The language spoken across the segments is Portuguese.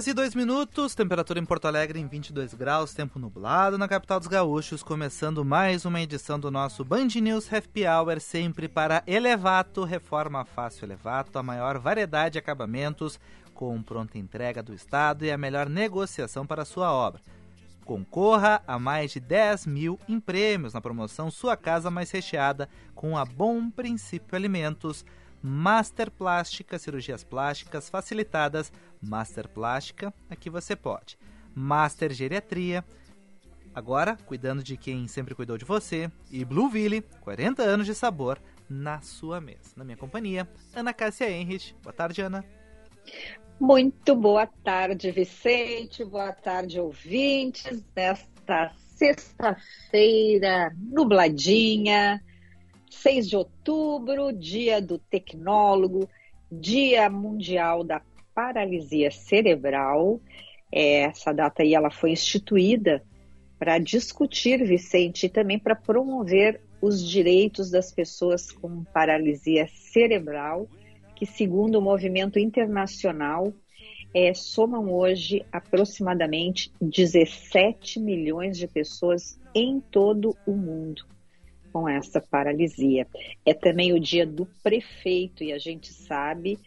Horas e 2 minutos, temperatura em Porto Alegre em 22 graus, tempo nublado na capital dos gaúchos, começando mais uma edição do nosso Band News Happy Hour, sempre para Elevato, reforma fácil Elevato, a maior variedade de acabamentos, com pronta entrega do Estado e a melhor negociação para sua obra. Concorra a mais de 10 mil em prêmios na promoção Sua Casa Mais Recheada com a Bom Princípio Alimentos, Master Plástica, cirurgias plásticas facilitadas, Master Plástica, aqui você pode. Master Geriatria, agora cuidando de quem sempre cuidou de você. E Blueville, 40 anos de sabor na sua mesa. Na minha companhia, Ana Cássia Henrich. Boa tarde, Ana. Muito boa tarde, Vicente. Boa tarde, ouvintes. Nesta sexta-feira, nubladinha, 6 de outubro, dia do tecnólogo, dia mundial da paralisia cerebral. É, essa data aí ela foi instituída para discutir, Vicente, e também para promover os direitos das pessoas com paralisia cerebral que, segundo o movimento internacional, é, somam hoje aproximadamente 17 milhões de pessoas em todo o mundo com essa paralisia. É também o dia do prefeito e a gente sabe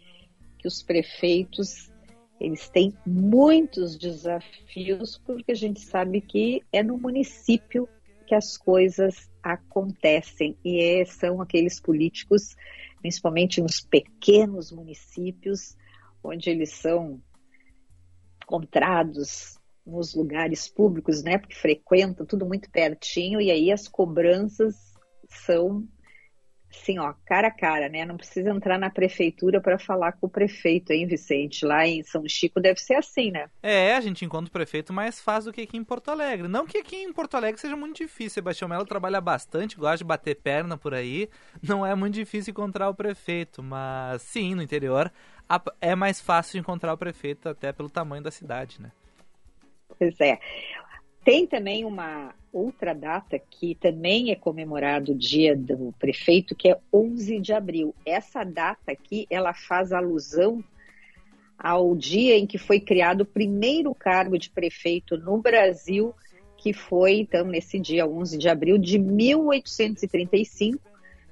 que os prefeitos eles têm muitos desafios porque a gente sabe que é no município que as coisas acontecem e é, são aqueles políticos principalmente nos pequenos municípios, onde eles são encontrados nos lugares públicos, né? Porque frequentam tudo muito pertinho e aí as cobranças são assim, ó, cara a cara, né? Não precisa entrar na prefeitura para falar com o prefeito, hein, Vicente? Lá em São Chico deve ser assim, né? É, a gente encontra o prefeito mais fácil do que aqui em Porto Alegre. Não que aqui em Porto Alegre seja muito difícil. Sebastião Melo trabalha bastante, gosta de bater perna por aí. Não é muito difícil encontrar o prefeito, mas sim, no interior é mais fácil encontrar o prefeito até pelo tamanho da cidade, né? Pois é. Tem também uma outra data que também é comemorado o dia do prefeito, que é 11 de abril. Essa data aqui, ela faz alusão ao dia em que foi criado o primeiro cargo de prefeito no Brasil, que foi, então, nesse dia 11 de abril de 1835,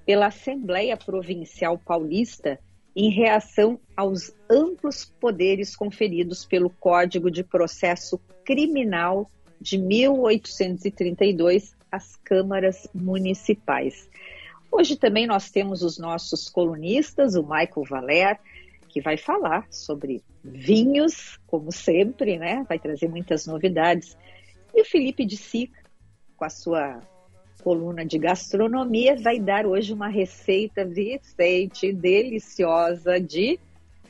pela Assembleia Provincial Paulista, em reação aos amplos poderes conferidos pelo Código de Processo Criminal de 1832 às câmaras municipais. Hoje também nós temos os nossos colunistas, o Michael Valer, que vai falar sobre vinhos, como sempre, né? Vai trazer muitas novidades. E o Felipe de Sica, com a sua coluna de gastronomia, vai dar hoje uma receita Vicente deliciosa de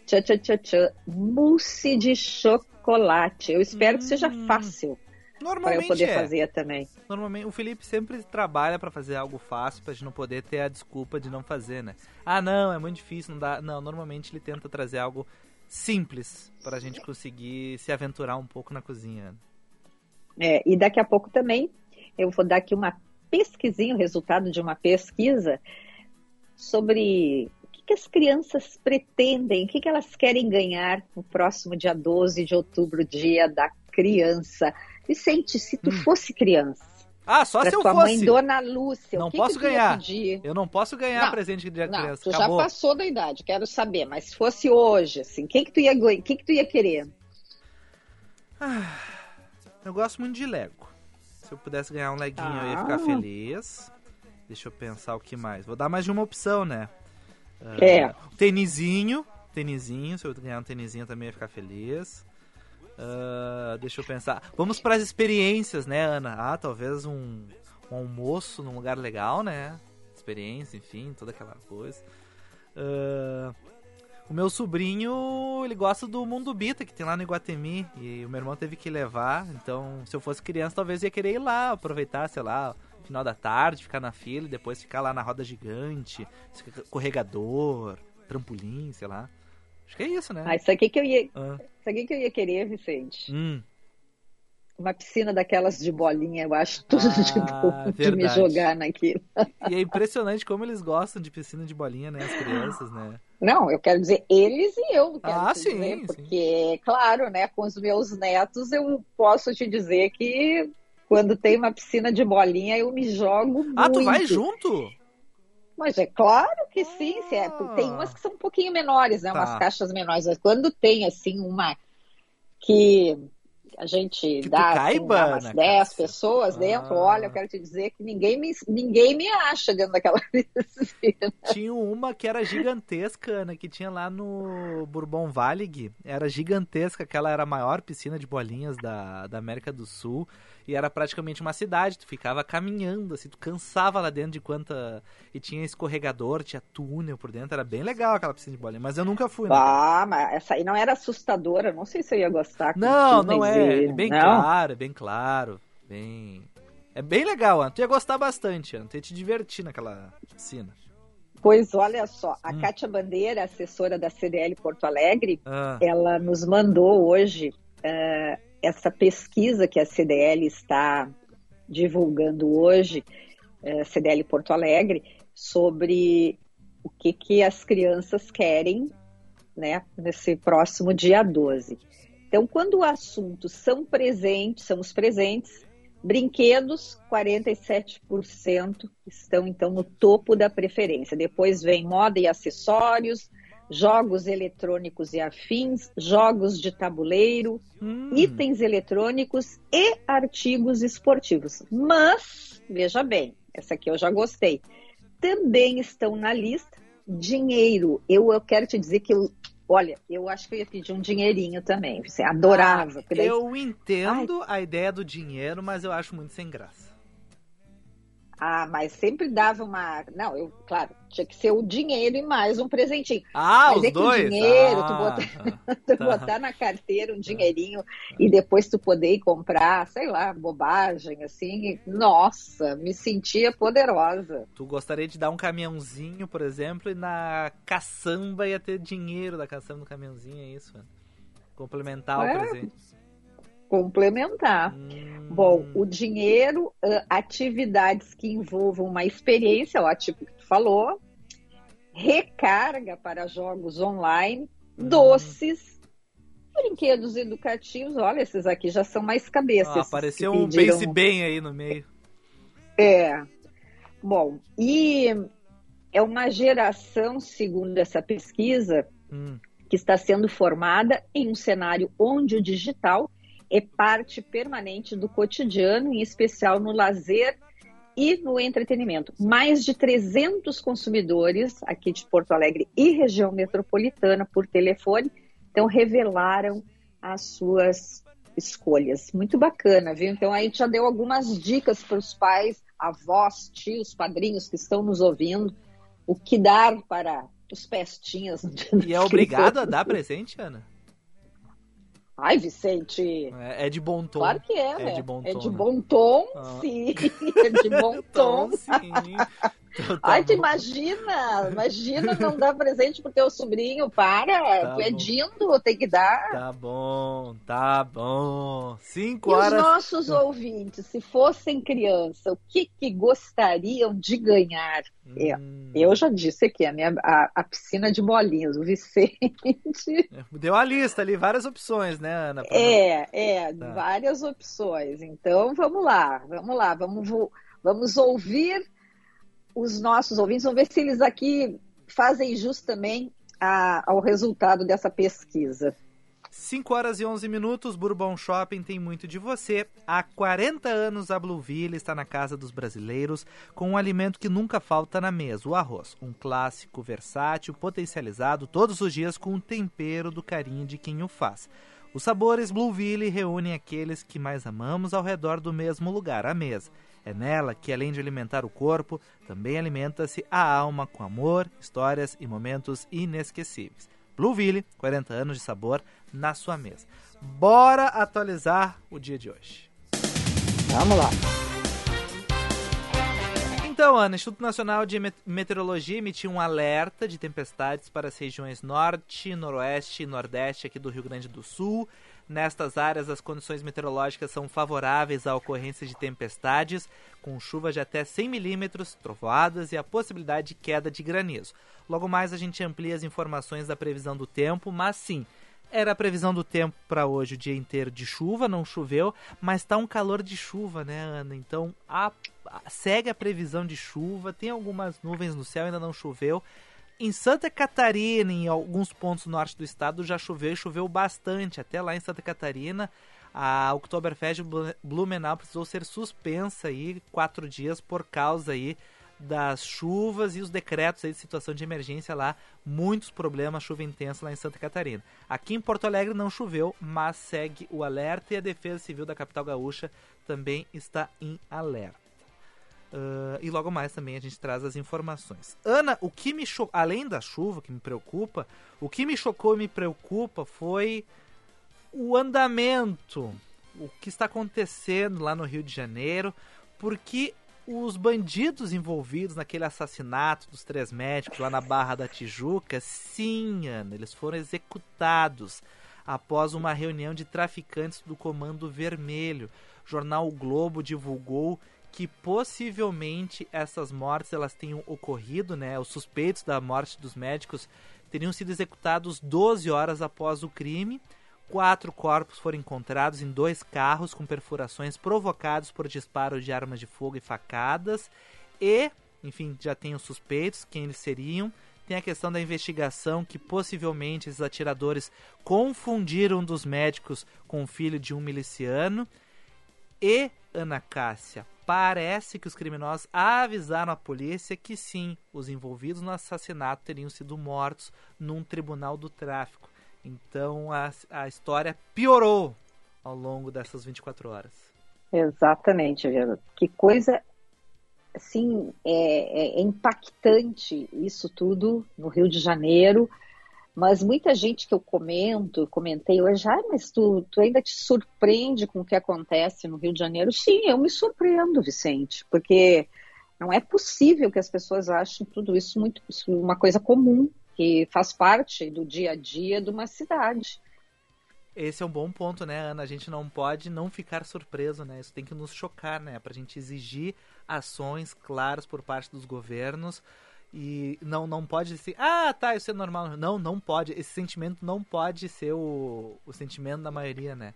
tchá, tchá, tchá, tchá, mousse de chocolate. Eu espero hum. que seja hum. fácil. Normalmente pra eu poder é. fazer também. Normalmente, o Felipe sempre trabalha para fazer algo fácil, pra gente não poder ter a desculpa de não fazer, né? Ah, não, é muito difícil, não dá. Não, normalmente ele tenta trazer algo simples pra gente conseguir se aventurar um pouco na cozinha. É, e daqui a pouco também eu vou dar aqui uma pesquisinha, o resultado de uma pesquisa sobre o que, que as crianças pretendem, o que, que elas querem ganhar no próximo dia 12 de outubro, dia da criança. Vicente, se tu hum. fosse criança. Ah, só se eu tua fosse. mãe, Dona Lúcia. Não que posso que ganhar. Eu não posso ganhar não, presente de dia não, criança. Tu Acabou. já passou da idade, quero saber. Mas se fosse hoje, assim, o que tu ia, que que tu ia querer? Ah, eu gosto muito de Lego. Se eu pudesse ganhar um leguinho, ah. eu ia ficar ah. feliz. Deixa eu pensar o que mais. Vou dar mais de uma opção, né? Uh, é. Tênisinho. Tênisinho. Se eu ganhar um tênisinho também ia ficar feliz. Uh, deixa eu pensar. Vamos para as experiências, né, Ana? Ah, talvez um, um, almoço num lugar legal, né? Experiência, enfim, toda aquela coisa. Uh, o meu sobrinho, ele gosta do Mundo Bita, que tem lá no Iguatemi. E o meu irmão teve que levar. Então, se eu fosse criança, talvez ia querer ir lá, aproveitar, sei lá, final da tarde, ficar na fila e depois ficar lá na roda gigante, escorregador, trampolim, sei lá. Acho que é isso, né? Ah, isso aqui que eu ia, ah. isso aqui que eu ia querer, Vicente. Hum. Uma piscina daquelas de bolinha, eu acho tudo ah, de bom de me jogar naquilo. E é impressionante como eles gostam de piscina de bolinha, né, as crianças, né? Não, eu quero dizer eles e eu, ah, sim, dizer, porque, sim. claro, né, com os meus netos eu posso te dizer que quando tem uma piscina de bolinha, eu me jogo Ah, muito. tu vai junto? Mas é claro que sim, é, ah. tem umas que são um pouquinho menores, né? Tá. Umas caixas menores. Mas quando tem, assim, uma que a gente que dá, caiba, assim, umas 10 pessoas dentro, ah. olha, eu quero te dizer que ninguém me, ninguém me acha dentro daquela piscina. Tinha uma que era gigantesca, né, que tinha lá no Bourbon Valig, era gigantesca, aquela era a maior piscina de bolinhas da, da América do Sul, e era praticamente uma cidade, tu ficava caminhando, assim, tu cansava lá dentro de quanta... E tinha escorregador, tinha túnel por dentro, era bem legal aquela piscina de bolinha, mas eu nunca fui. Né? Ah, mas essa aí não era assustadora, não sei se eu ia gostar. Não, não é, é bem não? claro, é bem claro, bem... É bem legal, Ana. tu ia gostar bastante, Ana, tu ia te divertir naquela piscina. Pois olha só, a hum. Kátia Bandeira, assessora da CDL Porto Alegre, ah. ela nos mandou hoje uh, essa pesquisa que a CDL está divulgando hoje, é, CDL Porto Alegre, sobre o que, que as crianças querem né, nesse próximo dia 12. Então, quando o assunto são presentes, são os presentes, brinquedos, 47% estão então no topo da preferência. Depois vem moda e acessórios, jogos eletrônicos e afins, jogos de tabuleiro, hum. itens eletrônicos e artigos esportivos. Mas, veja bem, essa aqui eu já gostei. Também estão na lista dinheiro. Eu, eu quero te dizer que eu, Olha, eu acho que eu ia pedir um dinheirinho também. Você adorava. Ah. Eu entendo Ai. a ideia do dinheiro, mas eu acho muito sem graça. Ah, mas sempre dava uma. Não, eu, claro, tinha que ser o dinheiro e mais um presentinho. Ah, mas os é dois? o dinheiro, ah, tu, botar, tu tá. botar na carteira um dinheirinho e depois tu poder ir comprar, sei lá, bobagem, assim. Nossa, me sentia poderosa. Tu gostaria de dar um caminhãozinho, por exemplo, e na caçamba ia ter dinheiro da caçamba no caminhãozinho, é isso? Complementar é. o presente complementar. Hum. Bom, o dinheiro, atividades que envolvam uma experiência, ó, tipo que tu falou, recarga para jogos online, hum. doces, brinquedos educativos. Olha, esses aqui já são mais cabeças. Ah, apareceu um Base Bem aí no meio. É. Bom, e é uma geração, segundo essa pesquisa, hum. que está sendo formada em um cenário onde o digital é parte permanente do cotidiano, em especial no lazer e no entretenimento. Mais de 300 consumidores aqui de Porto Alegre e região metropolitana por telefone, então revelaram as suas escolhas. Muito bacana, viu? Então a gente já deu algumas dicas para os pais, avós, tios, padrinhos que estão nos ouvindo, o que dar para os pestinhas. E é obrigado a dar presente, Ana? Ai, Vicente. É, é, de bom tom. Claro que é, é né? De bom é tom, de né? bom tom, ah. sim. É de bom tom. tom sim. Então, tá Ai, tu imagina, imagina não dar presente pro teu sobrinho, para, tá tu é dindo, tem que dar. Tá bom, tá bom. Cinco e horas. os nossos ouvintes, se fossem criança, o que que gostariam de ganhar? É, hum. Eu já disse aqui, a, minha, a, a, piscina de bolinhas, o Vicente. Deu a lista ali, várias opções, né, Ana? É, é, tá. várias opções. Então, vamos lá, vamos lá, vamos, vamos ouvir os nossos ouvintes, vamos ver se eles aqui fazem jus também a, ao resultado dessa pesquisa. 5 horas e 11 minutos, Bourbon Shopping tem muito de você. Há 40 anos a Blueville está na casa dos brasileiros com um alimento que nunca falta na mesa, o arroz. Um clássico versátil, potencializado todos os dias com o tempero do carinho de quem o faz. Os sabores Blueville reúnem aqueles que mais amamos ao redor do mesmo lugar, a mesa. É nela que, além de alimentar o corpo, também alimenta-se a alma com amor, histórias e momentos inesquecíveis. Blueville, 40 anos de sabor na sua mesa. Bora atualizar o dia de hoje. Vamos lá. Então, Ana, o Instituto Nacional de Meteorologia emitiu um alerta de tempestades para as regiões norte, noroeste e nordeste aqui do Rio Grande do Sul. Nestas áreas, as condições meteorológicas são favoráveis à ocorrência de tempestades, com chuvas de até 100 milímetros, trovoadas e a possibilidade de queda de granizo. Logo mais, a gente amplia as informações da previsão do tempo, mas sim, era a previsão do tempo para hoje, o dia inteiro de chuva, não choveu, mas está um calor de chuva, né, Ana? Então, a, a, segue a previsão de chuva, tem algumas nuvens no céu, ainda não choveu. Em Santa Catarina, em alguns pontos norte do estado, já choveu e choveu bastante. Até lá em Santa Catarina, a Oktoberfest Blumenau precisou ser suspensa aí quatro dias por causa aí das chuvas e os decretos aí de situação de emergência lá, muitos problemas, chuva intensa lá em Santa Catarina. Aqui em Porto Alegre não choveu, mas segue o alerta e a Defesa Civil da capital gaúcha também está em alerta. Uh, e logo mais também a gente traz as informações. Ana, o que me chocou, além da chuva que me preocupa, o que me chocou e me preocupa foi o andamento, o que está acontecendo lá no Rio de Janeiro, porque os bandidos envolvidos naquele assassinato dos três médicos lá na Barra da Tijuca, sim, Ana, eles foram executados após uma reunião de traficantes do Comando Vermelho. O jornal o Globo divulgou que possivelmente essas mortes elas tenham ocorrido, né? Os suspeitos da morte dos médicos teriam sido executados 12 horas após o crime Quatro corpos foram encontrados em dois carros com perfurações provocados por disparos de armas de fogo e facadas. E, enfim, já tem os suspeitos, quem eles seriam. Tem a questão da investigação que possivelmente esses atiradores confundiram um dos médicos com o filho de um miliciano. E, Ana Cássia, parece que os criminosos avisaram a polícia que sim, os envolvidos no assassinato teriam sido mortos num tribunal do tráfico. Então a, a história piorou ao longo dessas 24 horas. Exatamente, Viana. Que coisa assim é, é, é, impactante isso tudo no Rio de Janeiro. Mas muita gente que eu comento, comentei hoje, ah, mas tu, tu ainda te surpreende com o que acontece no Rio de Janeiro? Sim, eu me surpreendo, Vicente, porque não é possível que as pessoas achem tudo isso muito uma coisa comum que faz parte do dia a dia de uma cidade. Esse é um bom ponto, né, Ana? A gente não pode não ficar surpreso, né? Isso tem que nos chocar, né? Para a gente exigir ações claras por parte dos governos e não não pode ser, ah, tá, isso é normal. Não, não pode. Esse sentimento não pode ser o, o sentimento da maioria, né?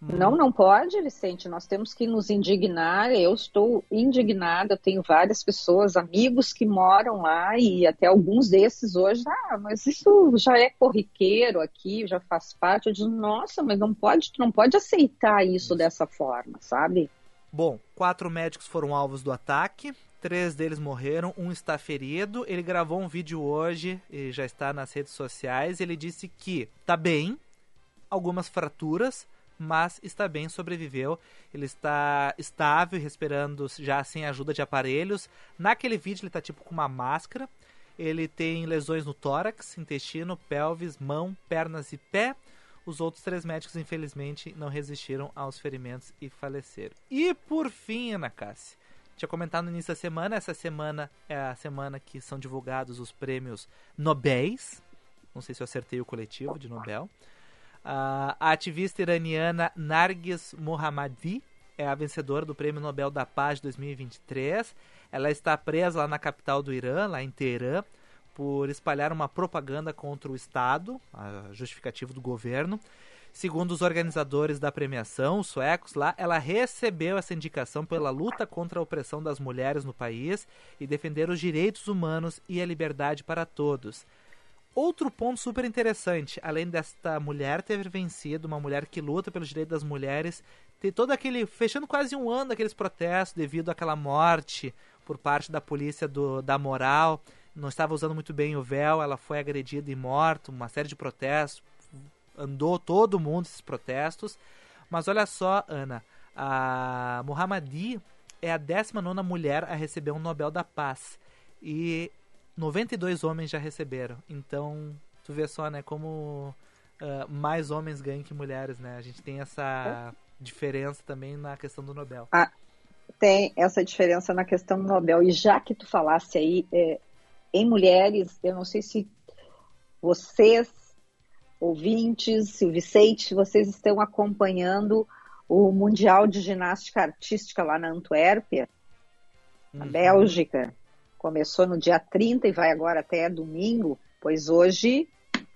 Não, não pode, Vicente. Nós temos que nos indignar. Eu estou indignada. Eu tenho várias pessoas, amigos que moram lá e até alguns desses hoje. Ah, mas isso já é corriqueiro aqui, já faz parte. Eu digo, nossa, mas não pode, não pode aceitar isso, isso. dessa forma, sabe? Bom, quatro médicos foram alvos do ataque. Três deles morreram, um está ferido. Ele gravou um vídeo hoje e já está nas redes sociais. Ele disse que tá bem, algumas fraturas mas está bem, sobreviveu. Ele está estável, respirando já sem ajuda de aparelhos. Naquele vídeo ele está tipo com uma máscara. Ele tem lesões no tórax, intestino, pelvis, mão, pernas e pé. Os outros três médicos, infelizmente, não resistiram aos ferimentos e faleceram. E por fim, Ana Cássia, tinha comentado no início da semana, essa semana é a semana que são divulgados os prêmios Nobéis. Não sei se eu acertei o coletivo de Nobel. A ativista iraniana Nargis Mohammadi é a vencedora do Prêmio Nobel da Paz 2023. Ela está presa lá na capital do Irã, lá em Teherã, por espalhar uma propaganda contra o Estado, a justificativa do governo. Segundo os organizadores da premiação, os suecos lá, ela recebeu essa indicação pela luta contra a opressão das mulheres no país e defender os direitos humanos e a liberdade para todos. outro ponto super interessante, além desta mulher ter vencido, uma mulher que luta pelos direitos das mulheres, ter todo aquele. fechando quase um ano daqueles protestos devido àquela morte por parte da polícia do, da moral. Não estava usando muito bem o véu, ela foi agredida e morta, uma série de protestos. Andou todo mundo esses protestos. Mas olha só, Ana, a Muhammadi é a 19 mulher a receber um Nobel da Paz. E 92 homens já receberam. Então, tu vê só, né, como uh, mais homens ganham que mulheres, né? A gente tem essa diferença também na questão do Nobel. Ah, tem essa diferença na questão do Nobel. E já que tu falasse aí é, em mulheres, eu não sei se vocês, ouvintes, se o Vicente, vocês estão acompanhando o Mundial de Ginástica Artística lá na Antuérpia, na uhum. Bélgica. Começou no dia 30 e vai agora até domingo, pois hoje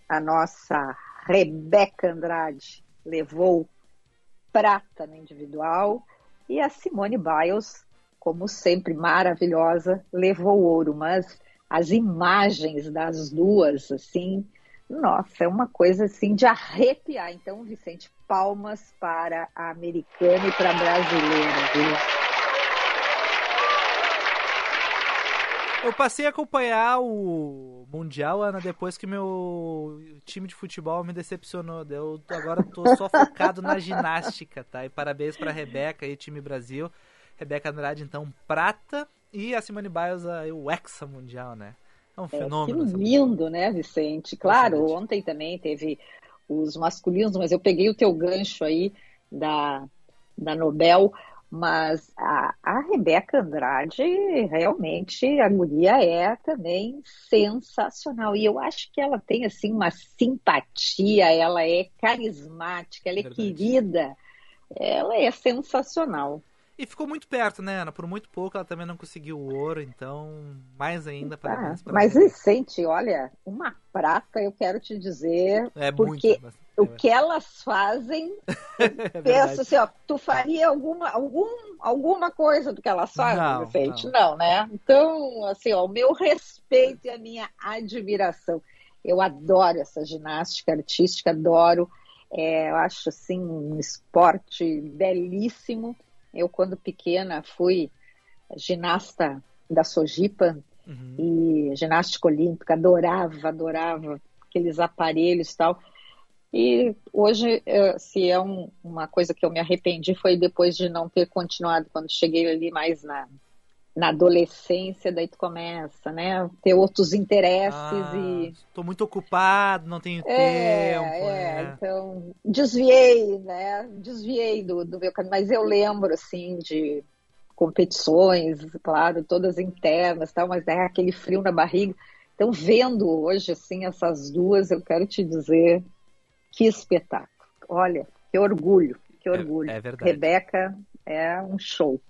a nossa Rebeca Andrade levou prata no individual e a Simone Biles, como sempre maravilhosa, levou ouro. Mas as imagens das duas, assim, nossa, é uma coisa assim de arrepiar. Então, Vicente, palmas para a americana e para a brasileira. Viu? Eu passei a acompanhar o Mundial, Ana, depois que meu time de futebol me decepcionou. Eu agora tô só focado na ginástica, tá? E parabéns para a Rebeca e time Brasil. Rebeca Andrade, então, prata. E a Simone Biles, o Hexa Mundial, né? É um fenômeno. É, que lindo, né, Vicente? Claro, ontem também teve os masculinos, mas eu peguei o teu gancho aí da, da Nobel, mas a, a Rebeca Andrade, realmente, a guria é também sensacional. E eu acho que ela tem, assim, uma simpatia, ela é carismática, ela é Verdade. querida, ela é sensacional. E ficou muito perto, né, Ana? Por muito pouco ela também não conseguiu o ouro, então mais ainda para ah, Mas Vicente, olha, uma prata eu quero te dizer, é porque muito, é o que elas fazem, é penso assim, ó, tu faria alguma, algum, alguma coisa do que elas fazem, não, Vicente? Não. não, né? Então, assim, ó, o meu respeito e a minha admiração. Eu adoro essa ginástica artística, adoro. É, eu acho assim um esporte belíssimo eu, quando pequena, fui ginasta da Sojipa uhum. e ginástica olímpica, adorava, adorava aqueles aparelhos e tal. E hoje, eh, se é um, uma coisa que eu me arrependi, foi depois de não ter continuado, quando cheguei ali mais na, na adolescência, daí tu começa, né? Ter outros interesses ah, e. Estou muito ocupado, não tenho é, tempo. É, né? então desviei, né? Desviei do, do meu caminho, mas eu lembro, assim, de competições, claro, todas internas, tal, mas é aquele frio na barriga. Então, vendo hoje, assim, essas duas, eu quero te dizer que espetáculo. Olha, que orgulho, que é, orgulho. É, é verdade. Rebeca é um show.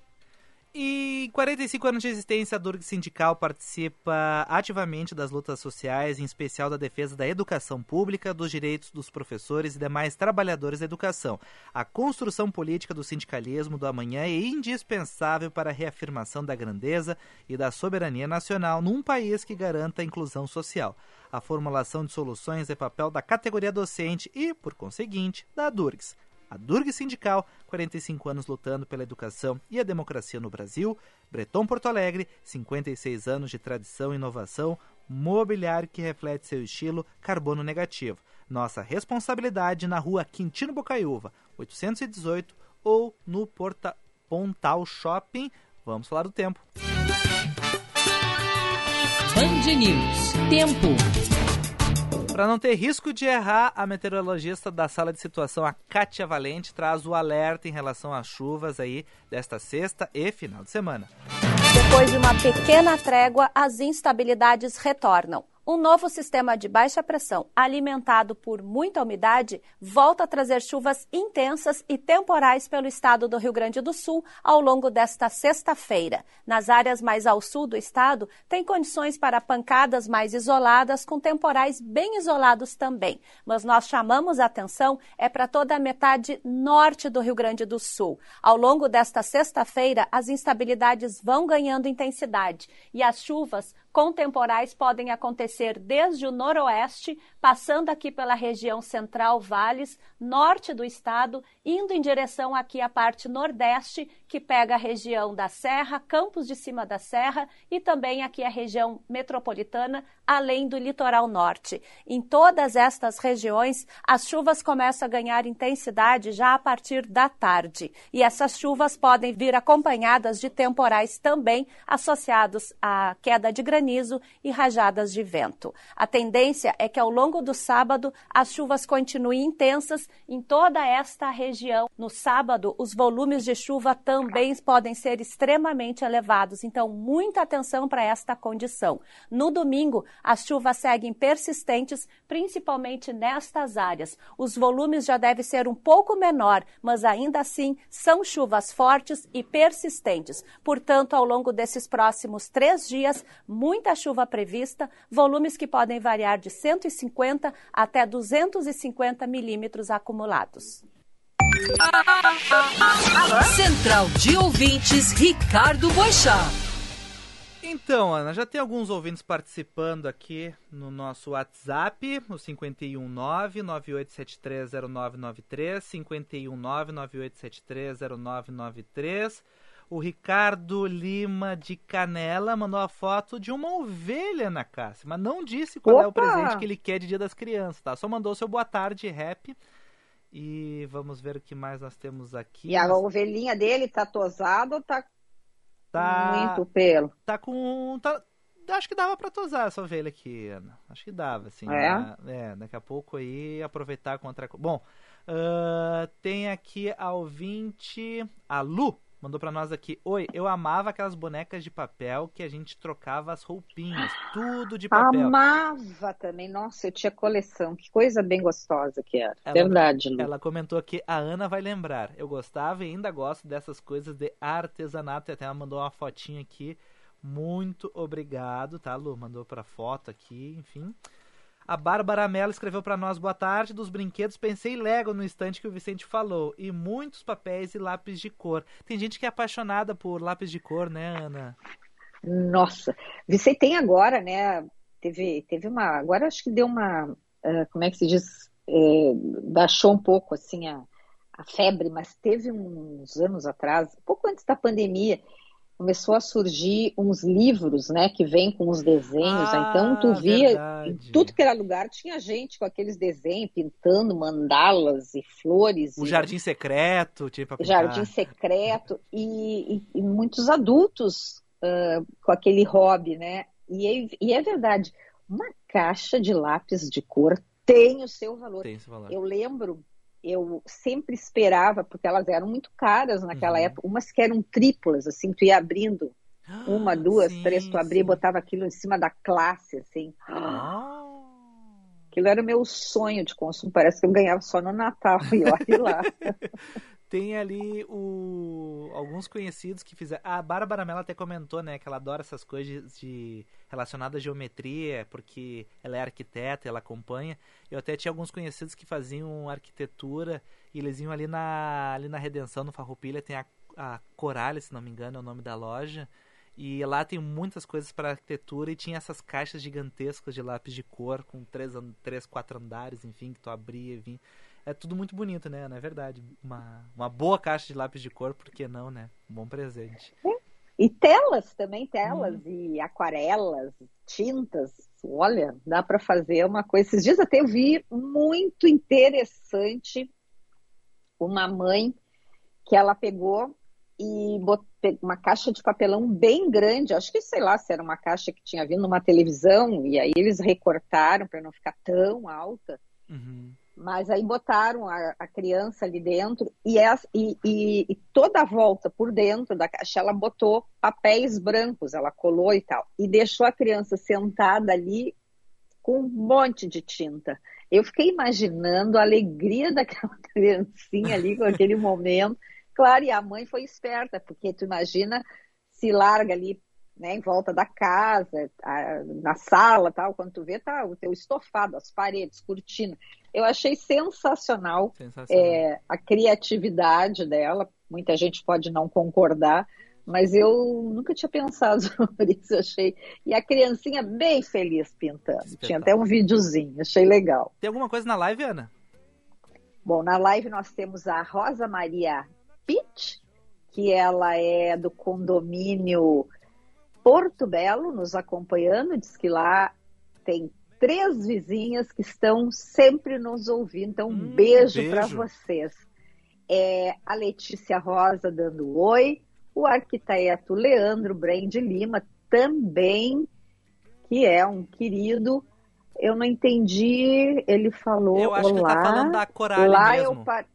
E 45 anos de existência, a Durg Sindical participa ativamente das lutas sociais, em especial da defesa da educação pública, dos direitos dos professores e demais trabalhadores da educação. A construção política do sindicalismo do amanhã é indispensável para a reafirmação da grandeza e da soberania nacional num país que garanta a inclusão social. A formulação de soluções é papel da categoria docente e, por conseguinte, da Durgs a Durg Sindical, 45 anos lutando pela educação e a democracia no Brasil, Breton Porto Alegre, 56 anos de tradição e inovação, mobiliário que reflete seu estilo carbono negativo. Nossa responsabilidade na rua Quintino Bocaiúva, 818 ou no Porta Pontal Shopping. Vamos falar do tempo. Band News. Tempo. Para não ter risco de errar, a meteorologista da sala de situação, a Kátia Valente, traz o alerta em relação às chuvas aí desta sexta e final de semana. Depois de uma pequena trégua, as instabilidades retornam. Um novo sistema de baixa pressão, alimentado por muita umidade, volta a trazer chuvas intensas e temporais pelo estado do Rio Grande do Sul ao longo desta sexta-feira. Nas áreas mais ao sul do estado, tem condições para pancadas mais isoladas, com temporais bem isolados também. Mas nós chamamos a atenção é para toda a metade norte do Rio Grande do Sul. Ao longo desta sexta-feira, as instabilidades vão ganhando intensidade e as chuvas com temporais podem acontecer desde o noroeste, passando aqui pela região central, vales, norte do estado, indo em direção aqui à parte nordeste, que pega a região da Serra, Campos de Cima da Serra e também aqui a região metropolitana, além do litoral norte. Em todas estas regiões, as chuvas começam a ganhar intensidade já a partir da tarde. E essas chuvas podem vir acompanhadas de temporais também associados à queda de granizo granizo e rajadas de vento. A tendência é que ao longo do sábado as chuvas continuem intensas em toda esta região. No sábado, os volumes de chuva também podem ser extremamente elevados, então muita atenção para esta condição. No domingo, as chuvas seguem persistentes, principalmente nestas áreas. Os volumes já devem ser um pouco menor, mas ainda assim são chuvas fortes e persistentes. Portanto, ao longo desses próximos três dias, muita chuva prevista, volumes que podem variar de 150 até 250 milímetros acumulados. Central de Ouvintes, Ricardo Boixá. Então, Ana, já tem alguns ouvintes participando aqui no nosso WhatsApp, o 519-98730993, 519-98730993. O Ricardo Lima de Canela mandou a foto de uma ovelha na Cássia, mas não disse qual Opa! é o presente que ele quer de Dia das Crianças, tá? Só mandou seu boa tarde rap. E vamos ver o que mais nós temos aqui. E a ovelhinha dele tá tosada ou tá, tá muito pelo? Tá com. Tá... Acho que dava pra tosar essa ovelha aqui, Ana. Acho que dava, assim. É? Né? é daqui a pouco aí aproveitar contra. Bom, uh, tem aqui a ouvinte, a Lu mandou para nós aqui: Oi, eu amava aquelas bonecas de papel que a gente trocava as roupinhas, tudo de papel. Amava também, nossa, eu tinha coleção, que coisa bem gostosa que era. Ela, Verdade, Lu. Ela comentou que a Ana vai lembrar. Eu gostava e ainda gosto dessas coisas de artesanato. Até ela mandou uma fotinha aqui. Muito obrigado, tá, Lu? Mandou para foto aqui, enfim. A Bárbara Mello escreveu para nós: Boa tarde. Dos brinquedos, pensei Lego no instante que o Vicente falou. E muitos papéis e lápis de cor. Tem gente que é apaixonada por lápis de cor, né, Ana? Nossa. Vicente tem agora, né? Teve, teve uma. Agora acho que deu uma. Uh, como é que se diz? É, baixou um pouco, assim, a, a febre, mas teve uns anos atrás, pouco antes da pandemia, começou a surgir uns livros, né, que vem com os desenhos. Ah, então tu via verdade. em tudo que era lugar tinha gente com aqueles desenhos pintando mandalas e flores. O e... jardim secreto, tipo. Jardim secreto e, e, e muitos adultos uh, com aquele hobby, né? E, e é verdade, uma caixa de lápis de cor tem o seu valor. Tem esse valor. Eu lembro eu sempre esperava, porque elas eram muito caras naquela uhum. época, umas que eram triplas, assim, tu ia abrindo uma, duas, sim, três, tu abria e botava aquilo em cima da classe, assim. Ah. Aquilo era o meu sonho de consumo, parece que eu ganhava só no Natal, e olha lá. Tem ali o... alguns conhecidos que fizeram. A Bárbara Mello até comentou, né, que ela adora essas coisas de relacionadas à geometria, porque ela é arquiteta, ela acompanha. Eu até tinha alguns conhecidos que faziam arquitetura e eles iam ali na, ali na Redenção, no Farroupilha, tem a, a Coralia, se não me engano, é o nome da loja. E lá tem muitas coisas para arquitetura e tinha essas caixas gigantescas de lápis de cor com três, três quatro andares, enfim, que tu abria e vinha é tudo muito bonito, né? Não é verdade? Uma, uma boa caixa de lápis de cor, por que não, né? Um bom presente. E telas também, telas hum. e aquarelas, tintas. Olha, dá para fazer uma coisa. Esses dias até eu vi muito interessante uma mãe que ela pegou e botou uma caixa de papelão bem grande, acho que sei lá se era uma caixa que tinha vindo numa televisão, e aí eles recortaram para não ficar tão alta. Uhum. Mas aí botaram a, a criança ali dentro e, essa, e, e, e, toda a volta por dentro da caixa ela botou papéis brancos, ela colou e tal. E deixou a criança sentada ali com um monte de tinta. Eu fiquei imaginando a alegria daquela criancinha ali com aquele momento. Claro, e a mãe foi esperta, porque tu imagina se larga ali né, em volta da casa, a, na sala, tal, quando tu vê, tá o teu estofado, as paredes, cortina. Eu achei sensacional, sensacional. É, a criatividade dela. Muita gente pode não concordar, Mas eu nunca tinha pensado sobre isso, achei. E a criancinha bem feliz pintando. Tinha até um videozinho, achei legal. Tem alguma coisa na live, Ana? Bom, na live nós temos a Rosa Maria Pitt, que ela é do condomínio Porto Belo, nos acompanhando. Diz que lá tem três vizinhas que estão sempre nos ouvindo. Então, um hum, beijo, beijo. para vocês. É, a Letícia Rosa dando oi, o arquiteto Leandro Brand Lima também, que é um querido. Eu não entendi, ele falou. Eu acho olá, que ele tá falando da Coraline lá mesmo. Eu par...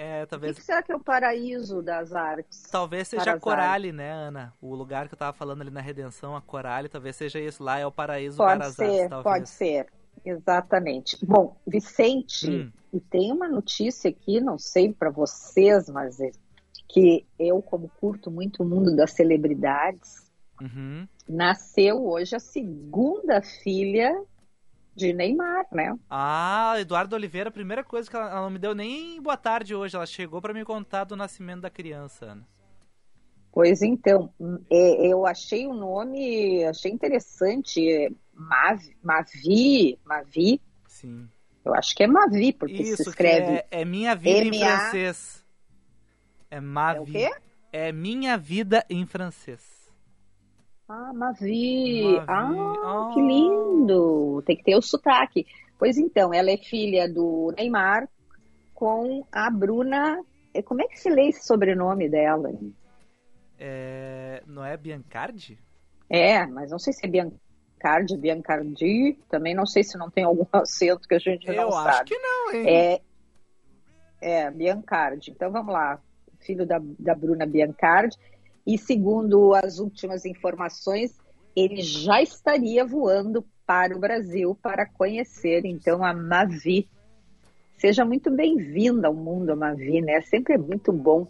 É, talvez... O que será que é o paraíso das artes? Talvez seja a Corale, né, Ana? O lugar que eu tava falando ali na Redenção, a Corale, talvez seja isso. Lá é o paraíso pode para as ser, artes, Pode ser, exatamente. Bom, Vicente, hum. e tem uma notícia aqui, não sei para vocês, mas é que eu, como curto muito o mundo das celebridades, uhum. nasceu hoje a segunda filha de Neymar, né? Ah, Eduardo Oliveira, a primeira coisa que ela, ela não me deu nem boa tarde hoje, ela chegou para me contar do nascimento da criança, Ana. Pois então, é, eu achei o nome, achei interessante, é Mavi, Mavi, Mavi. Sim. Eu acho que é Mavi, porque Isso, se escreve. É, é, minha vida em francês. É Mavi. É o quê? É minha vida em francês. Ah, Mavi. Mavi. Ah, oh. que lindo. Tem que ter o sotaque. Pois então, ela é filha do Neymar com a Bruna. Como é que se lê esse sobrenome dela? É, não é Biancardi? É, mas não sei se é Biancardi, Biancardi. Também não sei se não tem algum acento que a gente Eu não sabe. Eu acho que não, hein? É, é, Biancardi. Então vamos lá. Filho da, da Bruna Biancardi. E segundo as últimas informações, ele já estaria voando para o Brasil para conhecer então a Mavi. Seja muito bem-vinda ao mundo, Mavi, né? Sempre é muito bom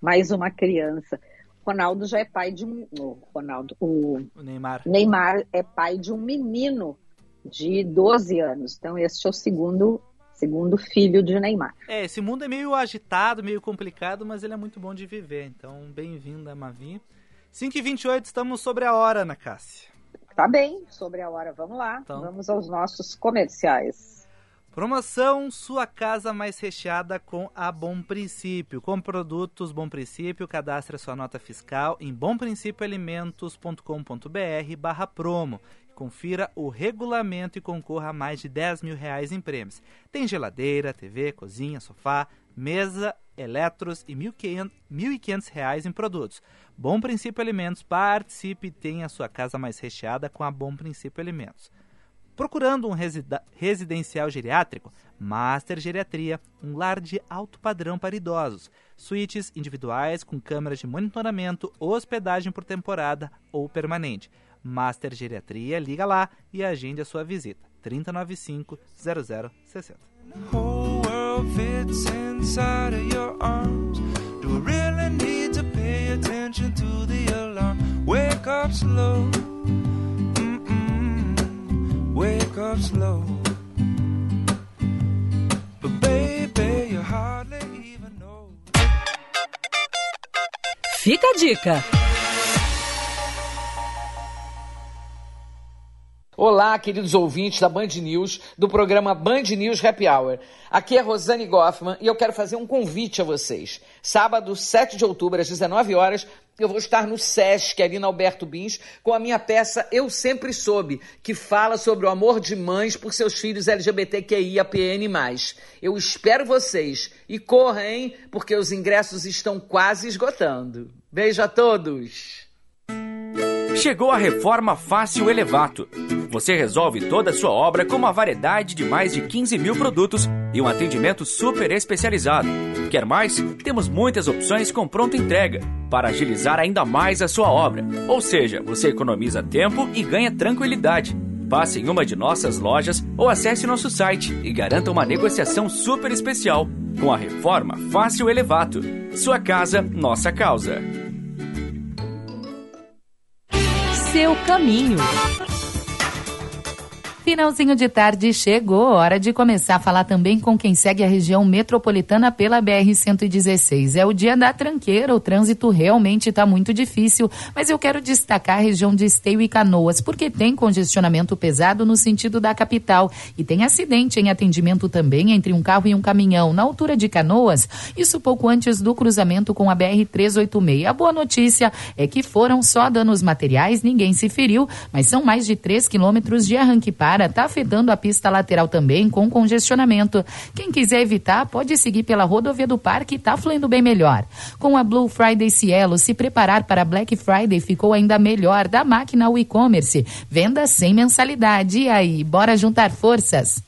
mais uma criança. Ronaldo já é pai de um. O Ronaldo, o, o Neymar. Neymar é pai de um menino de 12 anos. Então, este é o segundo, segundo filho de Neymar. É, esse mundo é meio agitado, meio complicado, mas ele é muito bom de viver. Então, bem-vinda, Mavi. 5h28, estamos sobre a hora, Ana Cássia. Tá bem, sobre a hora. Vamos lá. Então... Vamos aos nossos comerciais. Promoção Sua Casa Mais Recheada com a Bom Princípio. Com produtos Bom Princípio, cadastre sua nota fiscal em bomprincipioalimentos.com.br barra promo. Confira o regulamento e concorra a mais de 10 mil reais em prêmios. Tem geladeira, TV, cozinha, sofá, mesa, eletros e 1.500 reais em produtos. Bom Princípio Alimentos, participe e tenha sua casa mais recheada com a Bom Princípio Alimentos. Procurando um residencial geriátrico? Master Geriatria, um lar de alto padrão para idosos. Suítes individuais com câmeras de monitoramento, hospedagem por temporada ou permanente. Master Geriatria, liga lá e agende a sua visita. 3095 0060. Wake up slow. Olá, queridos ouvintes da Band News, do programa Band News Happy Hour. Aqui é Rosane Goffman e eu quero fazer um convite a vocês. Sábado, 7 de outubro, às 19 horas, eu vou estar no SESC, ali na Alberto Bins, com a minha peça Eu Sempre Soube, que fala sobre o amor de mães por seus filhos LGBTQIAPN+. Eu espero vocês e corra, hein? Porque os ingressos estão quase esgotando. Beijo a todos! Chegou a reforma Fácil Elevato. Você resolve toda a sua obra com uma variedade de mais de 15 mil produtos e um atendimento super especializado. Quer mais? Temos muitas opções com pronta entrega para agilizar ainda mais a sua obra. Ou seja, você economiza tempo e ganha tranquilidade. Passe em uma de nossas lojas ou acesse nosso site e garanta uma negociação super especial com a reforma Fácil Elevato. Sua casa, nossa causa. Seu caminho. Finalzinho de tarde chegou, hora de começar a falar também com quem segue a região metropolitana pela BR-116. É o dia da tranqueira, o trânsito realmente está muito difícil, mas eu quero destacar a região de Esteio e Canoas, porque tem congestionamento pesado no sentido da capital e tem acidente em atendimento também entre um carro e um caminhão na altura de Canoas, isso pouco antes do cruzamento com a BR-386. A boa notícia é que foram só danos materiais, ninguém se feriu, mas são mais de 3 quilômetros de arranque para está afetando a pista lateral também com congestionamento. Quem quiser evitar, pode seguir pela rodovia do Parque e está fluindo bem melhor. Com a Blue Friday Cielo, se preparar para Black Friday ficou ainda melhor da máquina e-commerce. Venda sem mensalidade. E aí, bora juntar forças?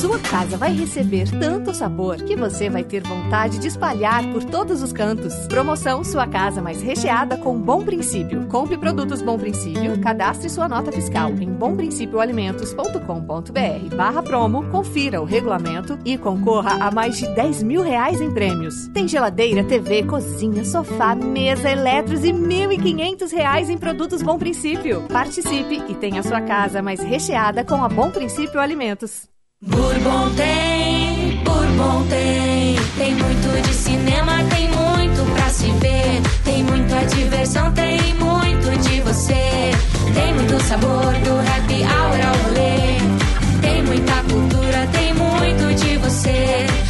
Sua casa vai receber tanto sabor que você vai ter vontade de espalhar por todos os cantos. Promoção Sua Casa Mais Recheada com Bom Princípio. Compre produtos Bom Princípio, cadastre sua nota fiscal em bomprincipioalimentos.com.br barra promo, confira o regulamento e concorra a mais de 10 mil reais em prêmios. Tem geladeira, TV, cozinha, sofá, mesa, eletros e 1.500 reais em produtos Bom Princípio. Participe e tenha sua casa mais recheada com a Bom Princípio Alimentos. Bourbon tem, Bourbon tem. Tem muito de cinema, tem muito pra se ver. Tem muita diversão, tem muito de você. Tem muito sabor do hour ao rolê. Tem muita cultura, tem muito de você.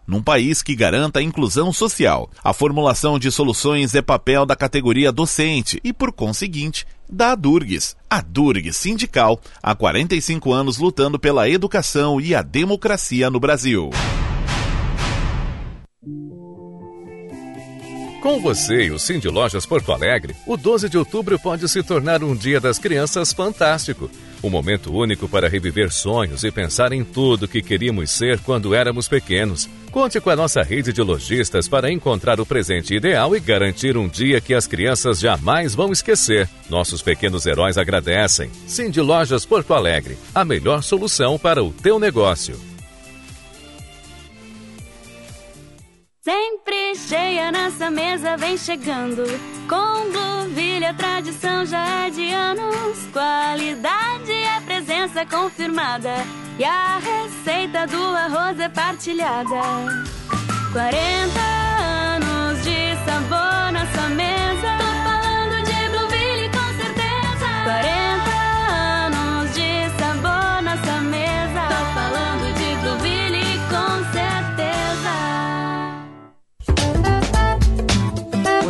num país que garanta a inclusão social. A formulação de soluções é papel da categoria docente e, por conseguinte, da Durgues. A Durgues Sindical, há 45 anos lutando pela educação e a democracia no Brasil. Com você e o Cindy Lojas Porto Alegre, o 12 de outubro pode se tornar um dia das crianças fantástico. Um momento único para reviver sonhos e pensar em tudo que queríamos ser quando éramos pequenos. Conte com a nossa rede de lojistas para encontrar o presente ideal e garantir um dia que as crianças jamais vão esquecer. Nossos pequenos heróis agradecem. Cindy Lojas Porto Alegre, a melhor solução para o teu negócio. Sempre cheia nessa mesa vem chegando. Com Blueville a tradição já é de anos. Qualidade é presença confirmada. E a receita do arroz é partilhada. 40 anos de sabor nessa mesa. Tô falando de Blueville com certeza. 40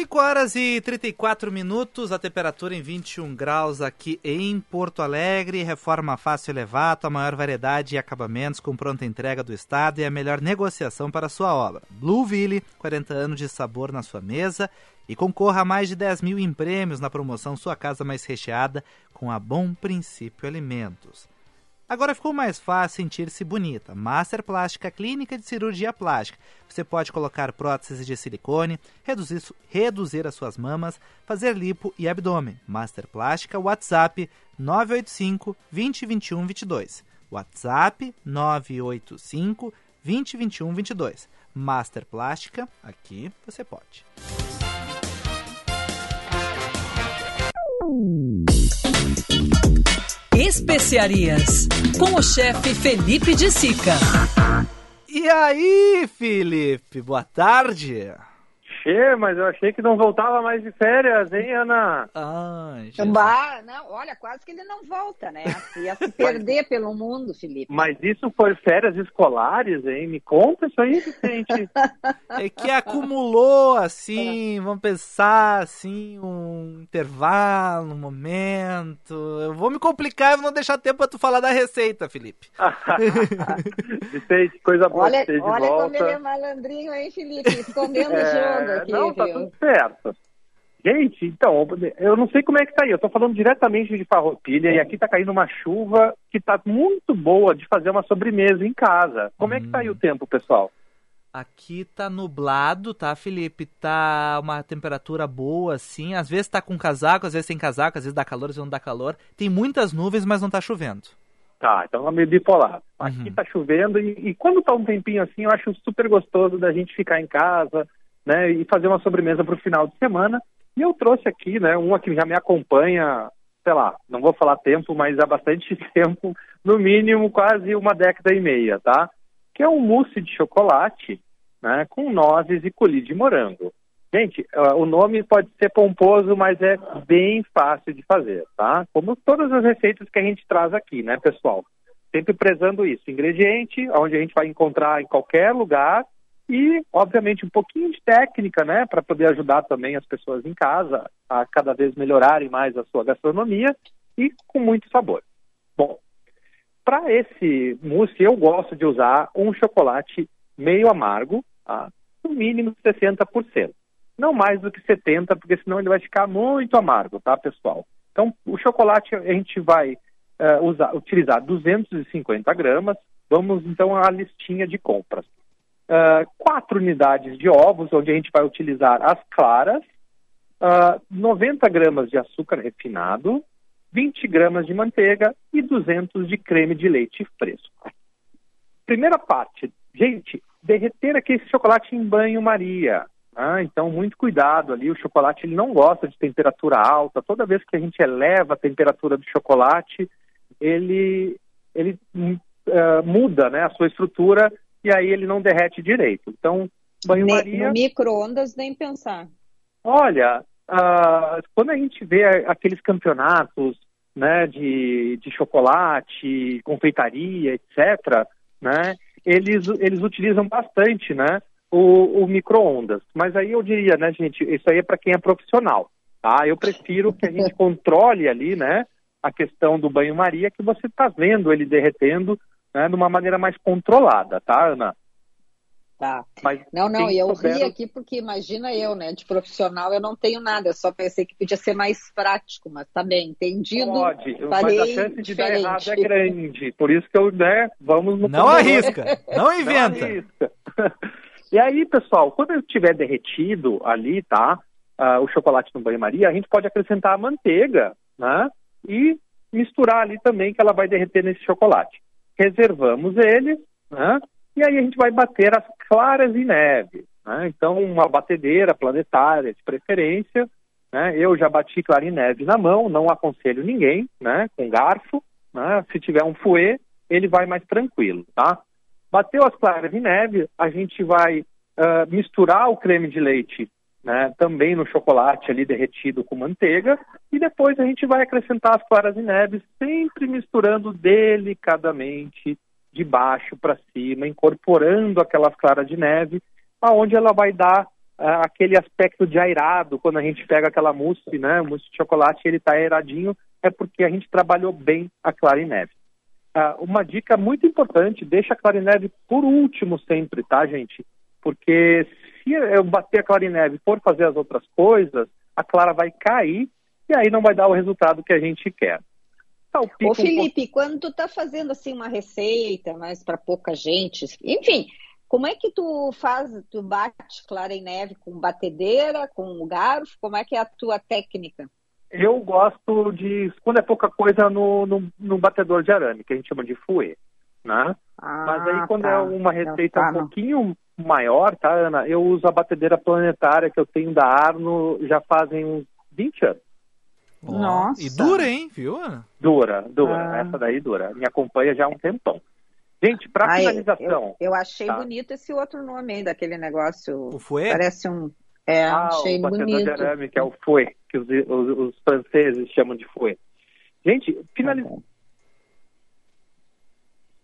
5 horas e 34 minutos, a temperatura em 21 graus aqui em Porto Alegre. Reforma fácil elevato, a maior variedade e acabamentos com pronta entrega do Estado e a melhor negociação para sua obra. Blueville, 40 anos de sabor na sua mesa e concorra a mais de 10 mil em prêmios na promoção Sua Casa Mais Recheada com a Bom Princípio Alimentos. Agora ficou mais fácil sentir-se bonita. Master Plástica Clínica de Cirurgia Plástica. Você pode colocar próteses de silicone, reduzir, reduzir as suas mamas, fazer lipo e abdômen. Master Plástica, WhatsApp 985 2021 22. WhatsApp 985 2021 22. Master Plástica, aqui você pode. Especiarias, com o chefe Felipe de Sica. E aí, Felipe, boa tarde. Xê, mas eu achei que não voltava mais de férias, hein, Ana? Ah, bah, não, olha, quase que ele não volta, né? Ia se perder pelo mundo, Felipe. Mas isso foi férias escolares, hein? Me conta isso aí, Vicente. é que acumulou, assim, vamos pensar, assim, um intervalo, um momento. Eu vou me complicar e vou não deixar tempo pra tu falar da receita, Felipe. Vicente, coisa boa olha, de olha volta. como ele é malandrinho, hein, Felipe? Escondendo o jogo aqui, Não, tá viu? tudo certo. Gente, então, eu não sei como é que tá aí. Eu tô falando diretamente de Farroupilha e aqui tá caindo uma chuva que tá muito boa de fazer uma sobremesa em casa. Como é que tá aí o tempo, pessoal? Aqui tá nublado, tá, Felipe? Tá uma temperatura boa, assim. Às vezes tá com casaco, às vezes sem casaco, às vezes dá calor, às vezes não dá calor. Tem muitas nuvens, mas não tá chovendo. Tá, então é meio bipolar. Aqui tá chovendo e, e quando tá um tempinho assim, eu acho super gostoso da gente ficar em casa, né, e fazer uma sobremesa pro final de semana. E eu trouxe aqui, né, uma que já me acompanha, sei lá, não vou falar tempo, mas há bastante tempo, no mínimo quase uma década e meia, tá? Que é um mousse de chocolate, né, com nozes e colhi de morango. Gente, uh, o nome pode ser pomposo, mas é bem fácil de fazer, tá? Como todas as receitas que a gente traz aqui, né, pessoal? Sempre prezando isso. Ingrediente, onde a gente vai encontrar em qualquer lugar e, obviamente, um pouquinho de técnica, né, para poder ajudar também as pessoas em casa a cada vez melhorarem mais a sua gastronomia e com muito sabor. Bom, para esse mousse eu gosto de usar um chocolate meio amargo, tá? no mínimo 60%. Não mais do que 70%, porque senão ele vai ficar muito amargo, tá, pessoal? Então, o chocolate a gente vai uh, usar, utilizar 250 gramas. Vamos, então, à listinha de compras. Uh, quatro unidades de ovos, onde a gente vai utilizar as claras, uh, 90 gramas de açúcar refinado, 20 gramas de manteiga e 200 de creme de leite fresco. Primeira parte, gente, derreter aquele chocolate em banho-maria. Ah, então, muito cuidado ali. O chocolate ele não gosta de temperatura alta. Toda vez que a gente eleva a temperatura do chocolate, ele, ele uh, muda né, a sua estrutura e aí ele não derrete direito. Então, banho-maria. No micro-ondas, nem pensar. Olha, quando a gente vê aqueles campeonatos né, de, de chocolate, confeitaria, etc., né, eles, eles utilizam bastante, né? o, o micro-ondas. Mas aí eu diria, né, gente, isso aí é para quem é profissional, tá? Eu prefiro que a gente controle ali, né, a questão do banho-maria, que você está vendo ele derretendo, né, de uma maneira mais controlada, tá, Ana? Tá. Mas não, não, eu souber- ri aqui porque imagina eu, né? De profissional eu não tenho nada, eu só pensei que podia ser mais prático, mas tá bem, entendido. Pode, mas farei a chance de dar diferente. errado é grande. Por isso que eu, né, vamos no Não arrisca, não inventa. arrisca. e aí, pessoal, quando ele estiver derretido ali, tá? ah, o chocolate no banho-maria, a gente pode acrescentar a manteiga, né? E misturar ali também, que ela vai derreter nesse chocolate. Reservamos ele, né? E aí a gente vai bater as claras em neve. Né? Então, uma batedeira planetária de preferência. Né? Eu já bati clara em neve na mão, não aconselho ninguém, né? Com garfo. Né? Se tiver um fouet, ele vai mais tranquilo, tá? Bateu as claras em neve, a gente vai ah, misturar o creme de leite né, também no chocolate ali derretido com manteiga e depois a gente vai acrescentar as claras em neve, sempre misturando delicadamente de baixo para cima, incorporando aquelas claras de neve, aonde ela vai dar ah, aquele aspecto de airado quando a gente pega aquela mousse, né, mousse de chocolate, ele está airadinho, é porque a gente trabalhou bem a clara em neve. Ah, uma dica muito importante, deixa a clara em neve por último sempre, tá, gente? Porque se eu bater a clara em neve e for fazer as outras coisas, a clara vai cair e aí não vai dar o resultado que a gente quer. Salpica Ô um Felipe, quando tu tá fazendo assim uma receita, mas para pouca gente, enfim, como é que tu faz, tu bate clara em neve com batedeira, com garfo, como é que é a tua técnica? Eu gosto de, quando é pouca coisa, no, no, no batedor de arame, que a gente chama de fouet, né? Mas aí quando tá. é uma Não, receita tá, um não. Maior, tá, Ana? Eu uso a batedeira planetária que eu tenho da Arno já fazem uns 20 anos. Nossa. E dura, hein, viu? Ana? Dura, dura. Ah. Essa daí dura. Me acompanha já há um tempão. Gente, para Ah, eu- finalização. Eu, eu achei Tá. bonito esse outro nome aí daquele negócio. O fouet? Parece um. É, ah, achei o batedor bonito. de arame, que é o fouet, que os, os- os franceses chamam de fouet. Gente, finalizando.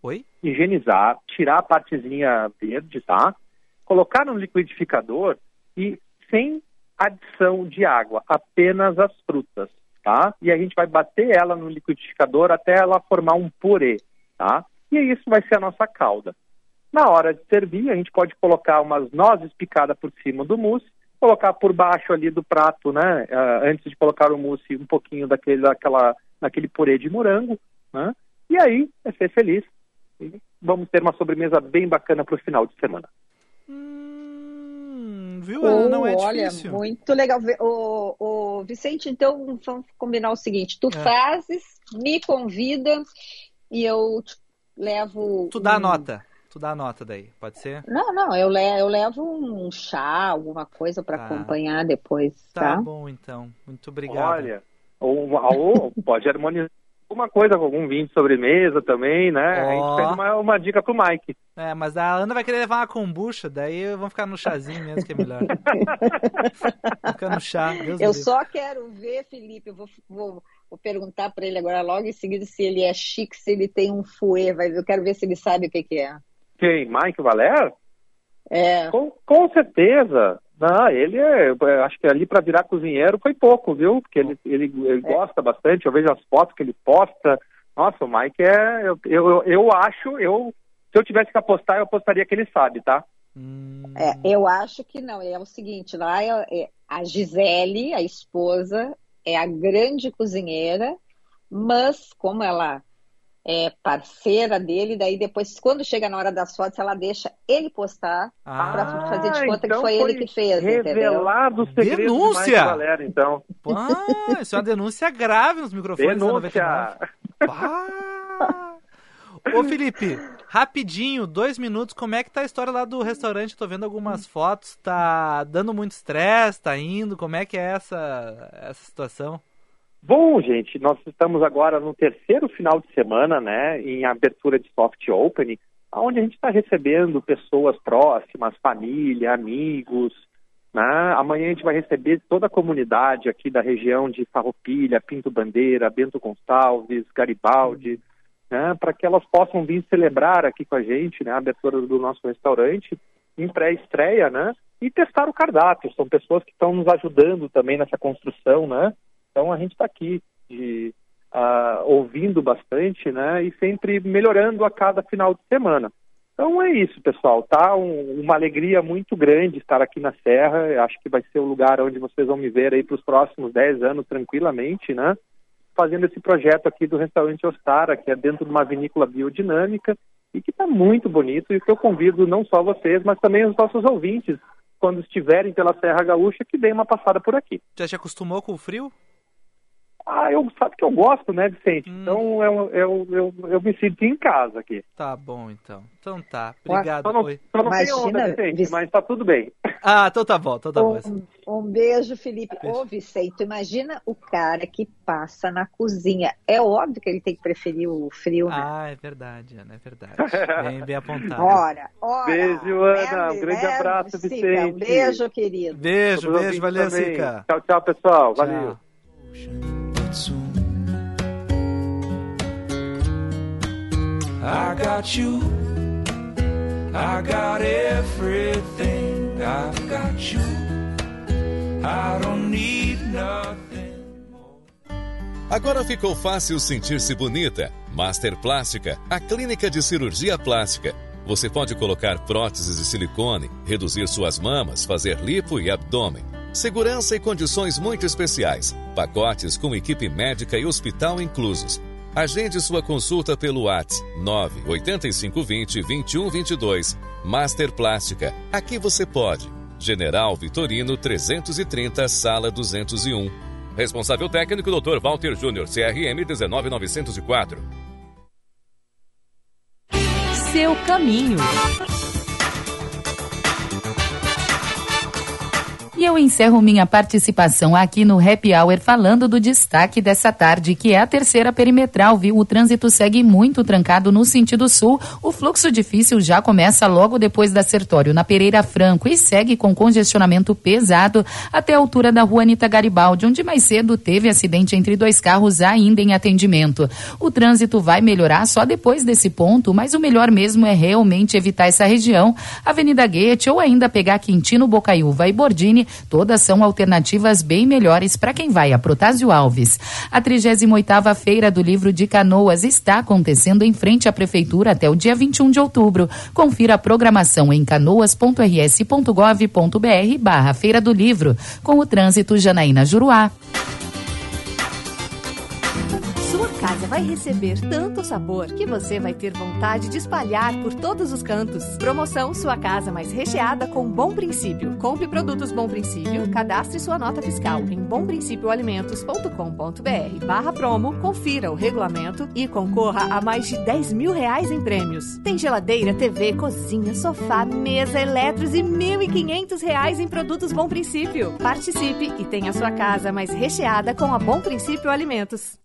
Oi? Higienizar, tirar a partezinha verde, tá? Colocar no liquidificador e sem adição de água, apenas as frutas, tá? E a gente vai bater ela no liquidificador até ela formar um purê, tá? E isso vai ser a nossa calda. Na hora de servir, a gente pode colocar umas nozes picadas por cima do mousse, colocar por baixo ali do prato, né? ah, antes de colocar o mousse, um pouquinho daquele, daquela, daquele purê de morango, né? E aí, é ser feliz. E vamos ter uma sobremesa bem bacana para o final de semana. Viu? não é Oh, olha, difícil. muito legal. O, o Vicente, então vamos combinar o seguinte: tu É. fazes, me convida e eu te levo. Tu dá a um- nota. Tu dá a nota daí, pode ser? Não, não, eu, le eu levo um chá, alguma coisa para Tá. acompanhar depois, Tá tá? bom, então. Muito obrigado. Olha, ou, ou pode harmonizar alguma coisa com algum vinho de sobremesa também, né? A Ó. gente fez uma, uma dica pro Mike. É, mas a Ana vai querer levar uma kombucha, daí vamos ficar no chazinho mesmo, que é melhor. Fica no chá, Deus Eu só quero ver, Felipe, eu vou, vou, vou perguntar para ele agora logo em seguida se ele é chique, se ele tem um fouet, vai eu quero ver se ele sabe o que, que é. Quem? Mike Valer? É. Com, com certeza. Não, ele é, eu acho que ali para virar cozinheiro foi pouco, viu? Porque ele, ele, ele gosta bastante, eu vejo as fotos que ele posta. Nossa, o Mike é. Eu, eu, eu acho, eu, se eu tivesse que apostar, eu apostaria que ele sabe, tá? É, eu acho que não. É o seguinte, lá é, é a Gisele, a esposa, é a grande cozinheira, mas como ela é parceira dele, daí depois, quando chega na hora das fotos, ela deixa ele postar para fazer de conta então que foi ele que fez, entendeu? Revelado o segredo Denúncia! de Mike Valer, então. Ah, isso é uma denúncia grave nos microfones da Denúncia! 99. Ô Felipe, rapidinho, dois minutos, como é que tá a história lá do restaurante? Tô vendo algumas fotos, tá dando muito estresse, tá indo, como é que é essa, essa situação? Bom, gente, nós estamos agora no terceiro final de semana, né, em abertura de soft opening, onde a gente está recebendo pessoas próximas, família, amigos. Né? Amanhã a gente vai receber toda a comunidade aqui da região de Farroupilha, Pinto Bandeira, Bento Gonçalves, Garibaldi, né, para que elas possam vir celebrar aqui com a gente né, a abertura do nosso restaurante em pré-estreia, né, e testar o cardápio. São pessoas que estão nos ajudando também nessa construção, né? Então a gente está aqui de, ah, ouvindo bastante, né? E sempre melhorando a cada final de semana. Então é isso, pessoal. Tá um- uma alegria muito grande estar aqui na Serra. Eu acho que vai ser o lugar onde vocês vão me ver aí para os próximos 10 anos tranquilamente, né? Fazendo esse projeto aqui do restaurante Ostara, que é dentro de uma vinícola biodinâmica e que está muito bonito. E que eu convido não só vocês, mas também os nossos ouvintes, quando estiverem pela Serra Gaúcha, que deem uma passada por aqui. Já te acostumou com o frio? Ah, eu sabe que eu gosto, né, Vicente? Então eu, eu, eu, eu me sinto em casa aqui. Tá bom, então. Então tá, obrigado. Só não, só não tem Imagina, onda, Vicente, Vic- mas tá tudo bem. Ah, então tá bom, então tá bom. Um, um beijo, Felipe. Ô, Vicente, imagina o cara que passa na cozinha. É óbvio que ele tem que preferir o frio, né? Ah, é verdade, Ana, é verdade. Bem, bem apontado. Ora, ora. Beijo, Ana. Um grande abraço? Vicente. Um beijo, querido. Beijo, beijo, valeu, também. Sica. Tchau, tchau, pessoal. Valeu. I got you. I got everything. I've got you. I don't need nothing. Agora ficou fácil sentir-se bonita. Master Plástica, a clínica de cirurgia plástica. Você pode colocar próteses de silicone, reduzir suas mamas, fazer lipo e abdômen. Segurança e condições muito especiais. Pacotes com equipe médica e hospital inclusos. Agende sua consulta pelo WhatsApp 98520 2122. Master Plástica. Aqui você pode. General Vitorino 330, sala 201. Responsável técnico Dr. Walter Júnior, CRM 19904. Seu caminho. E eu encerro minha participação aqui no Happy Hour falando do destaque dessa tarde, que é a terceira perimetral, viu? O trânsito segue muito trancado no sentido sul. O fluxo difícil já começa logo depois da Sertório, na Pereira Franco, e segue com congestionamento pesado até a altura da rua Anitta Garibaldi, onde mais cedo teve acidente entre dois carros ainda em atendimento. O trânsito vai melhorar só depois desse ponto, mas o melhor mesmo é realmente evitar essa região. Avenida Guete ou ainda pegar Quintino, Bocaiúva e Bordini todas são alternativas bem melhores para quem vai a Protásio Alves. A 38ª Feira do Livro de Canoas está acontecendo em frente à Prefeitura até o dia 21 de outubro. Confira a programação em canoas.rs.gov.br barra Feira do Livro, com o trânsito Janaína Juruá. Casa vai receber tanto sabor que você vai ter vontade de espalhar por todos os cantos. Promoção Sua Casa Mais Recheada com Bom Princípio. Compre produtos Bom Princípio, cadastre sua nota fiscal em bomprincipioalimentos.com.br barra promo, confira o regulamento e concorra a mais de 10 mil reais em prêmios. Tem geladeira, TV, cozinha, sofá, mesa, eletros e 1.500 reais em produtos Bom Princípio. Participe e tenha sua casa mais recheada com a Bom Princípio Alimentos.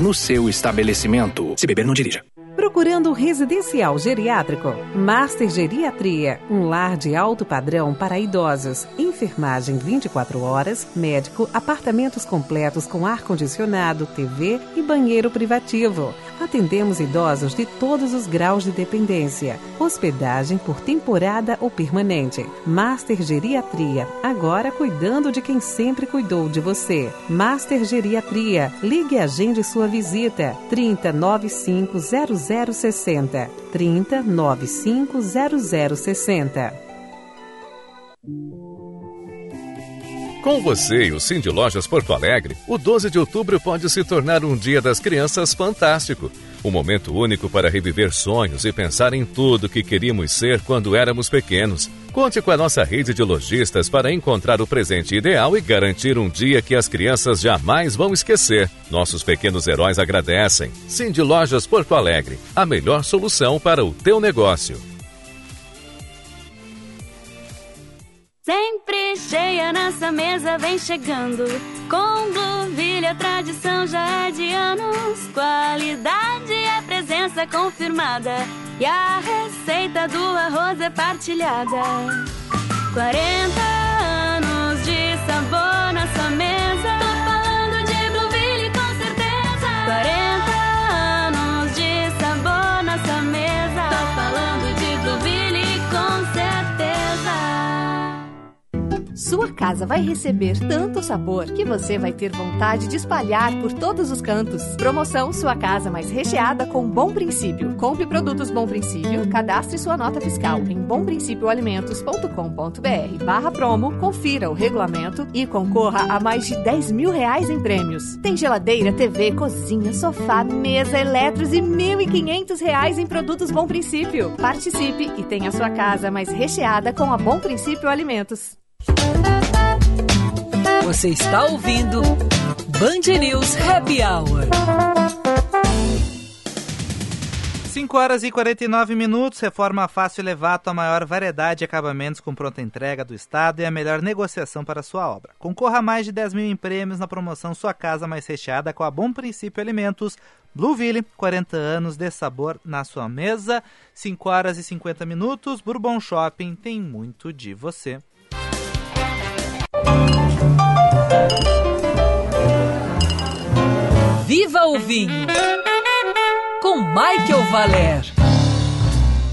no seu estabelecimento. Se beber, não dirija. Procurando residencial geriátrico? Master Geriatria, um lar de alto padrão para idosos. Enfermagem 24 horas, médico, apartamentos completos com ar-condicionado, TV e banheiro privativo. Atendemos idosos de todos os graus de dependência. Hospedagem por temporada ou permanente. Master Geriatria, agora cuidando de quem sempre cuidou de você. Master Geriatria, ligue e agende sua visita. 3095 0060. 3095 0060. Com você e o Cindy Lojas Porto Alegre, o 12 de outubro pode se tornar um dia das crianças fantástico. Um momento único para reviver sonhos e pensar em tudo que queríamos ser quando éramos pequenos. Conte com a nossa rede de lojistas para encontrar o presente ideal e garantir um dia que as crianças jamais vão esquecer. Nossos pequenos heróis agradecem. Cindy Lojas Porto Alegre, a melhor solução para o teu negócio. Sempre cheia nessa mesa vem chegando. Com Blueville a tradição já é de anos. Qualidade é presença confirmada. E a receita do arroz é partilhada. 40 Sua casa vai receber tanto sabor que você vai ter vontade de espalhar por todos os cantos. Promoção Sua Casa Mais Recheada com Bom Princípio. Compre produtos Bom Princípio, cadastre sua nota fiscal em bomprincipioalimentos.com.br barra promo, confira o regulamento e concorra a mais de 10 mil reais em prêmios. Tem geladeira, TV, cozinha, sofá, mesa, eletros e 1.500 reais em produtos Bom Princípio. Participe e tenha sua casa mais recheada com a Bom Princípio Alimentos. Você está ouvindo Band News Happy Hour. 5 horas e 49 minutos. Reforma Fácil Elevato, a maior variedade de acabamentos com pronta entrega do Estado e a melhor negociação para sua obra. Concorra a mais de 10 mil em prêmios na promoção Sua Casa Mais Recheada com a Bom Princípio Alimentos. Blueville, 40 anos de sabor na sua mesa. 5 horas e 50 minutos. Bourbon Shopping tem muito de você. Viva o vinho! Com Michael Valer.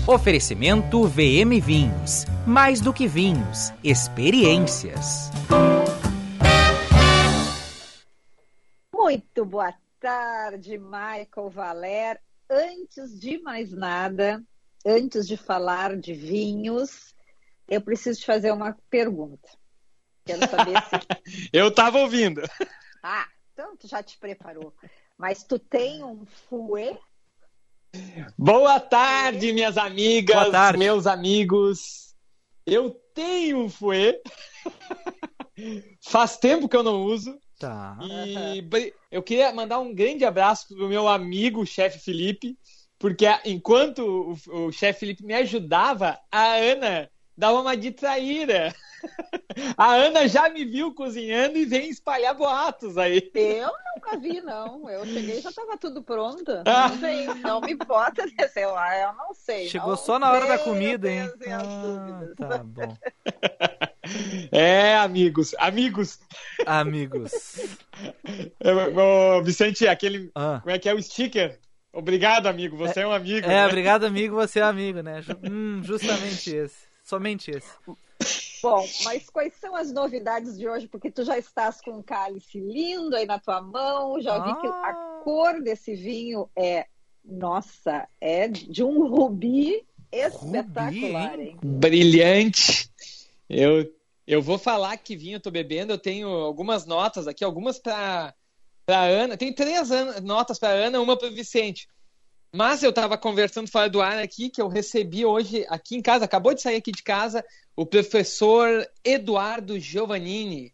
Oferecimento VM Vinhos. Mais do que vinhos, experiências. Muito boa tarde, Michael Valer. Antes de mais nada, antes de falar de vinhos, eu preciso te fazer uma pergunta. Quero saber se. Eu tava ouvindo. Ah, então tu já te preparou. Mas tu tem um fouet? Boa tarde, minhas amigas, Boa tarde. meus amigos. Eu tenho um fouet. Faz tempo que eu não uso. Tá. E eu queria mandar um grande abraço pro meu amigo, chefe Felipe, porque enquanto o, o chefe Felipe me ajudava, a Ana dava uma distraíra. A Ana já me viu cozinhando e vem espalhar boatos aí. Eu nunca vi, não. Eu cheguei e já estava tudo pronto. Ah. Não, vem, não me bota nesse lá, eu não sei. Chegou não só na hora da sei, comida, hein? dúvidas. Tá bom. É, amigos, amigos. Amigos. É, Ô, Vicente, aquele. Ah. Como é que é o sticker? Obrigado, amigo. Você é, um amigo. É, né? obrigado, amigo, você é amigo, né? Hum, justamente esse. Somente esse. Bom, mas quais são as novidades de hoje? Porque tu já estás com um cálice lindo aí na tua mão, já vi que a Ah. cor desse vinho é, nossa, é de um rubi espetacular, hein? Brilhante. Eu, eu vou falar que vinho eu tô bebendo. Eu tenho algumas notas aqui, algumas para para Ana. Tem três an- notas para Ana, uma para Vicente. Mas eu estava conversando fora do ar aqui que eu recebi hoje aqui em casa, acabou de sair aqui de casa, o professor Eduardo Giovannini,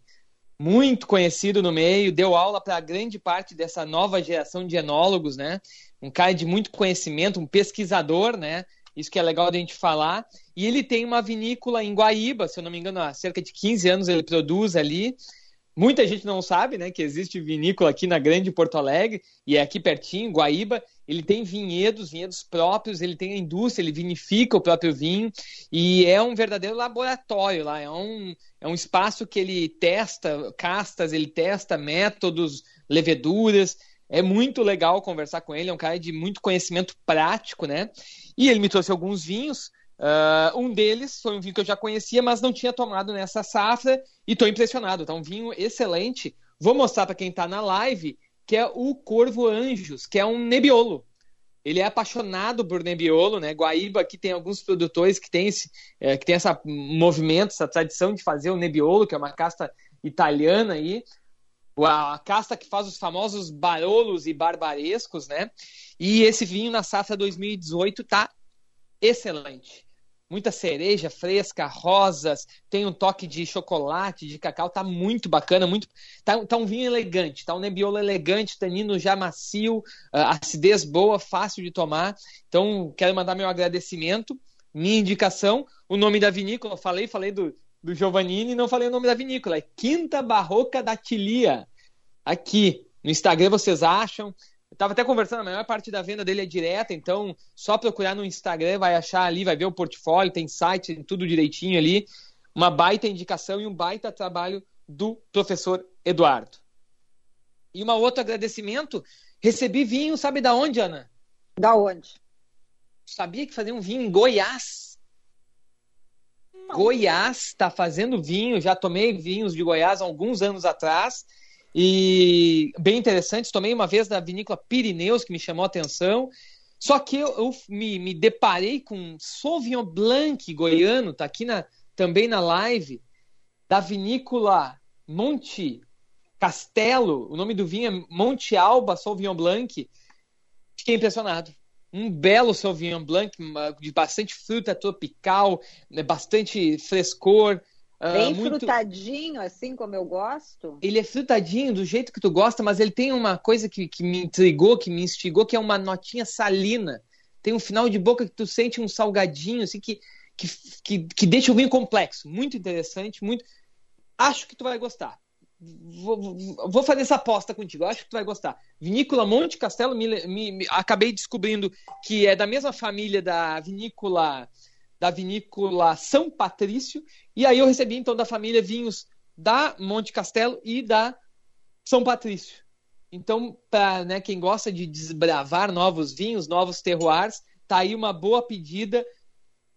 muito conhecido no meio, deu aula para grande parte dessa nova geração de enólogos, né? Um cara de muito conhecimento, um pesquisador, né? Isso que é legal da gente falar. E ele tem uma vinícola em Guaíba, se eu não me engano, há cerca de 15 anos ele produz ali. Muita gente não sabe, né, que existe vinícola aqui na Grande Porto Alegre e é aqui pertinho, Guaíba. Ele tem vinhedos, vinhedos próprios, ele tem a indústria, ele vinifica o próprio vinho e é um verdadeiro laboratório lá. É um, é um espaço que ele testa castas, ele testa métodos, leveduras. É muito legal conversar com ele, é um cara de muito conhecimento prático, né? E ele me trouxe alguns vinhos. Uh, um deles foi um vinho que eu já conhecia, mas não tinha tomado nessa safra e estou impressionado. Tá um vinho excelente. Vou mostrar para quem está na live que é o Corvo Anjos, que é um Nebbiolo. Ele é apaixonado por Nebbiolo, né? Guaíba aqui tem alguns produtores que tem esse, é, que tem essa movimento, essa tradição de fazer o Nebbiolo, que é uma casta italiana aí. A casta que faz os famosos barolos e barbarescos, né? E esse vinho na safra 2018 tá excelente. Muita cereja fresca, rosas, tem um toque de chocolate, de cacau, tá muito bacana, muito tá, tá um vinho elegante, tá um Nebbiolo elegante, tanino já macio, ah, acidez boa, fácil de tomar. Então, quero mandar meu agradecimento, minha indicação, o nome da vinícola, falei, falei do, do Giovannini, não falei o nome da vinícola, é Quinta Barroca da Tilia. Aqui, no Instagram vocês acham, tava até conversando, a maior parte da venda dele é direta, então só procurar no Instagram, vai achar ali, vai ver o portfólio, tem site, tem tudo direitinho ali. Uma baita indicação e um baita trabalho do professor Eduardo. E um outro agradecimento, recebi vinho, sabe da onde, Ana? Da onde? Sabia que fazia um vinho em Goiás? Goiás está fazendo vinho, já tomei vinhos de Goiás há alguns anos atrás e bem interessantes. Tomei uma vez da vinícola Pirineus, que me chamou a atenção. Só que eu, eu me, me, deparei com um Sauvignon Blanc goiano, tá aqui na, também na live, da vinícola Monte Castelo. O nome do vinho é Monte Alba Sauvignon Blanc. Fiquei impressionado. Um belo Sauvignon Blanc de bastante fruta tropical, né, bastante frescor. Bem uh, muito... frutadinho, assim como eu gosto. Ele é frutadinho do jeito que tu gosta, mas ele tem uma coisa que, que me intrigou, que me instigou, que é uma notinha salina. Tem um final de boca que tu sente um salgadinho, assim, que, que, que, que deixa o vinho complexo. Muito interessante, muito. Acho que tu vai gostar. Vou, vou, fazer essa aposta contigo, acho que tu vai gostar. Vinícola Monte Castelo, me, me, me, acabei descobrindo que é da mesma família da vinícola da vinícola São Patrício, e aí eu recebi então da família vinhos da Monte Castelo e da São Patrício. Então, para né, quem gosta de desbravar novos vinhos, novos terroirs, tá aí uma boa pedida.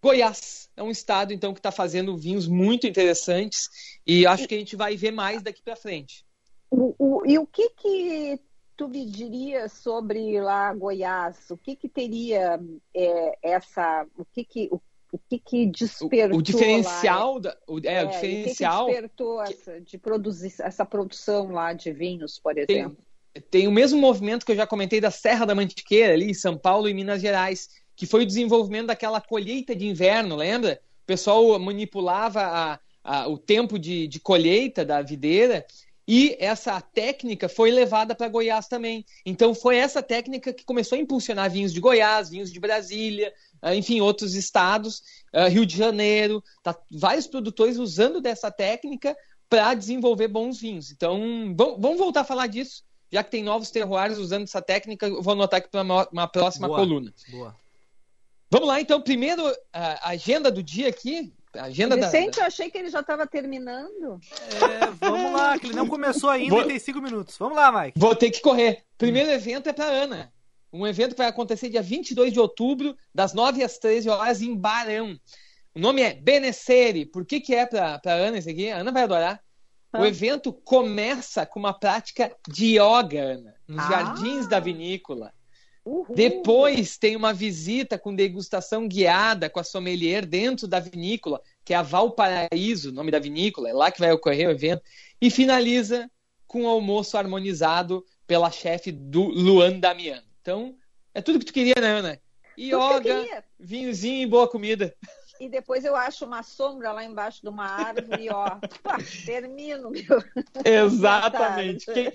Goiás é um estado então que está fazendo vinhos muito interessantes e acho que a gente vai ver mais daqui para frente. O, o, e o que que tu me diria sobre lá Goiás? O que que teria é, essa, o que que o, o que, que despertou O diferencial, lá, da, o, é, é, o diferencial o que, que despertou essa, de produzir essa produção lá de vinhos, por exemplo? Tem, tem o mesmo movimento que eu já comentei da Serra da Mantiqueira, ali em São Paulo e Minas Gerais, que foi o desenvolvimento daquela colheita de inverno, lembra? O pessoal manipulava a, a, o tempo de, de colheita da videira e essa técnica foi levada para Goiás também. Então foi essa técnica que começou a impulsionar vinhos de Goiás, vinhos de Brasília, enfim, outros estados, ah, Rio de Janeiro, tá, vários produtores usando dessa técnica para desenvolver bons vinhos. Então vamos voltar a falar disso, já que tem novos terroirs usando essa técnica, eu vou anotar aqui para uma, uma, próxima Boa. coluna. Boa. Vamos lá, então, primeiro a agenda do dia aqui. Agenda Vicente, da, eu achei que ele já estava terminando. É, vamos lá, que ele não começou ainda Vou- e tem cinco minutos. Vamos lá, Mike. Vou ter que correr. Primeiro evento é para Ana. Um evento que vai acontecer dia 22 de outubro, das 9 às 13 horas, em Barão. O nome é Benessere. Por que, que é para Ana esse aqui? A Ana vai adorar. O Ah. evento começa com uma prática de yoga, Ana, nos Ah. jardins da vinícola. Uhul. Depois tem uma visita com degustação guiada com a sommelier dentro da vinícola, que é a Valparaíso, o nome da vinícola, é lá que vai ocorrer o evento. E finaliza com um almoço harmonizado pela chefe do Luan Damiano. Então, é tudo que tu queria, né, Ana? Queria. vinhozinho e boa comida. E depois eu acho uma sombra lá embaixo de uma árvore e ó, termino, meu. Exatamente. Quem,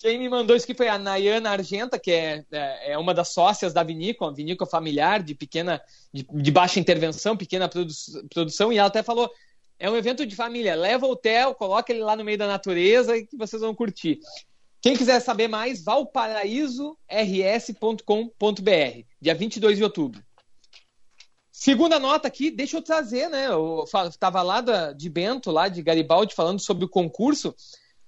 quem me mandou isso aqui foi a Nayana Argenta, que é, é, é uma das sócias da vinícola, vinícola familiar de pequena, de, de baixa intervenção, pequena produ produção, e ela até falou: é um evento de família, leva o hotel, coloca ele lá no meio da natureza e que vocês vão curtir. Quem quiser saber mais, valparaísors.com.br, dia 22 de outubro. Segunda nota aqui, deixa eu trazer, né? Eu estava lá da, de Bento, lá de Garibaldi, falando sobre o concurso.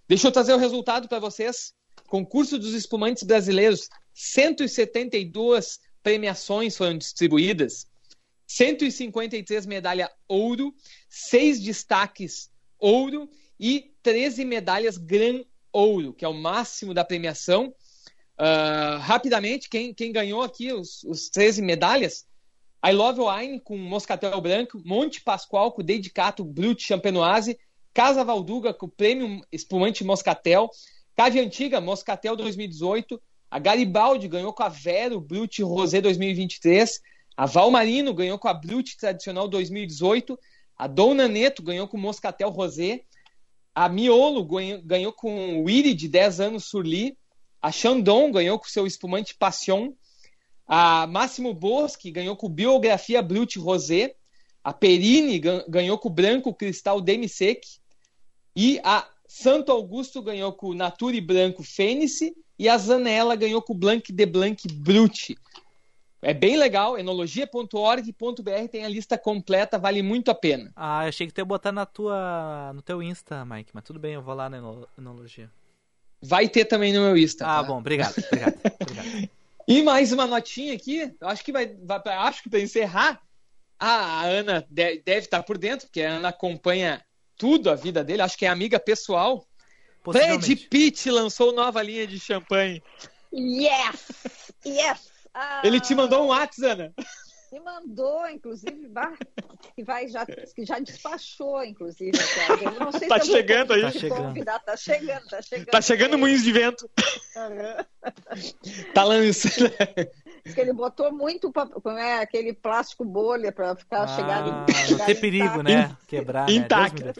Deixa eu trazer o resultado para vocês. Concurso dos espumantes brasileiros. 172 premiações foram distribuídas. 153 medalhas ouro, 6 destaques ouro e 13 medalhas gran ouro, que é o máximo da premiação. Uh, rapidamente, quem, quem ganhou aqui os, os 13 medalhas? I Love Wine com Moscatel Branco, Monte Pascoal com Dedicato Brut Champenoise, Casa Valduga com Prêmio Espumante Moscatel, Cave Antiga Moscatel 2018, a Garibaldi ganhou com a Vero Brut Rosé 2023, a Valmarino ganhou com a Brut Tradicional 2018, a Dona Neto ganhou com Moscatel Rosé, a Miolo ganhou, ganhou com o Iri de 10 anos Surli, a Chandon ganhou com seu espumante Passion, a Máximo Boschi ganhou com Biografia Brut Rosé. A Perini ganhou com Branco Cristal Demisec. E a Santo Augusto ganhou com Nature Branco Fênice. E a Zanella ganhou com Blanc de Blanc Brut. É bem legal, enologia.org.br tem a lista completa, vale muito a pena. Ah, eu achei que tu ia botar na tua, no teu Insta, Mike, mas tudo bem, eu vou lá na enologia. Vai ter também no meu Insta. Ah, tá? bom, obrigado, obrigado, obrigado. E mais uma notinha aqui, eu acho que vai, vai acho que para encerrar, a Ana deve, deve estar por dentro, porque a Ana acompanha tudo a vida dele, acho que é amiga pessoal. Brad Pitt lançou nova linha de champanhe. Yes! Yes! Ah, Ele te mandou um WhatsApp, Ana. Me mandou, inclusive, que vai já que já despachou, inclusive. Eu não sei tá se chegando aí. Tá chegando. Tá chegando, tá chegando. Tá chegando moinhos de vento. Uhum. Tá lançando. Diz que ele botou muito como é, aquele plástico bolha para ficar ah, chegado. Não ter perigo, né? Quebrar. Intacto. Né?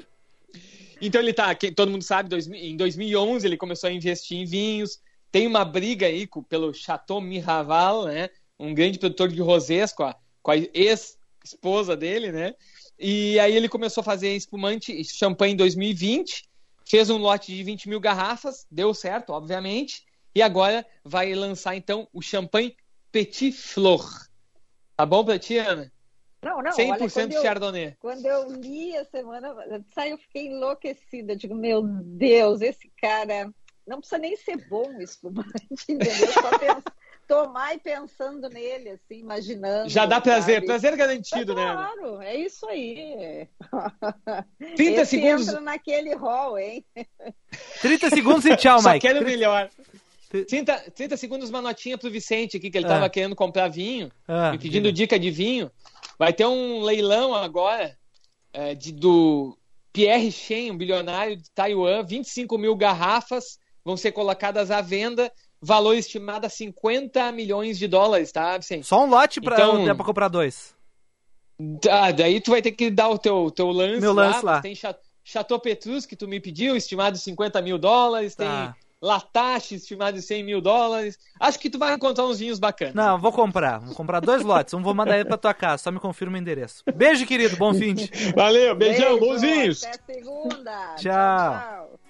Então ele tá, todo mundo sabe, em 2011 ele começou a investir em vinhos. Tem uma briga aí pelo Chateau Miraval, né? Um grande produtor de rosés com a, com a ex-esposa dele, né? E aí ele começou a fazer espumante champanhe em 2020, fez um lote de 20 mil garrafas, deu certo, obviamente, e agora vai lançar então o champanhe Petit Flor. Tá bom pra ti, Ana? Não, não, 100% olha, quando eu, Chardonnay. Quando eu li a semana, eu fiquei enlouquecida. Digo, meu Deus, esse cara não precisa nem ser bom o espumante, entendeu? Só pensa, tomar e pensando nele, assim, imaginando. Já dá prazer, sabe? prazer garantido, é, né? Claro, é isso aí. 30 Esse segundos. entra naquele hall, hein? 30 segundos e tchau, Só Mike. quero melhor. 30, 30 segundos uma notinha pro Vicente aqui, que ele tava Ah. querendo comprar vinho, Ah, me pedindo dica de vinho. Vai ter um leilão agora é, de, do Pierre Chen, um bilionário de Taiwan, 25 mil garrafas vão ser colocadas à venda, valor estimado a 50 milhões de dólares, tá, Vicente? Só um lote para Então- dá pra comprar dois. Ah, daí tu vai ter que dar o teu, teu lance Meu lance lá. Tem Cha- Chateau Petrus, que tu me pediu, estimado 50 mil dólares. Tá. Tem Latache, estimado de 100 mil dólares. Acho que tu vai encontrar uns vinhos bacanas. Não, vou comprar. Vou comprar dois lotes. Um vou mandar ele pra tua casa. Só me confirma o endereço. Beijo, querido. Bom fim de. Valeu, beijão, Beijo, bons vinhos. Até segunda. Tchau. Feel it.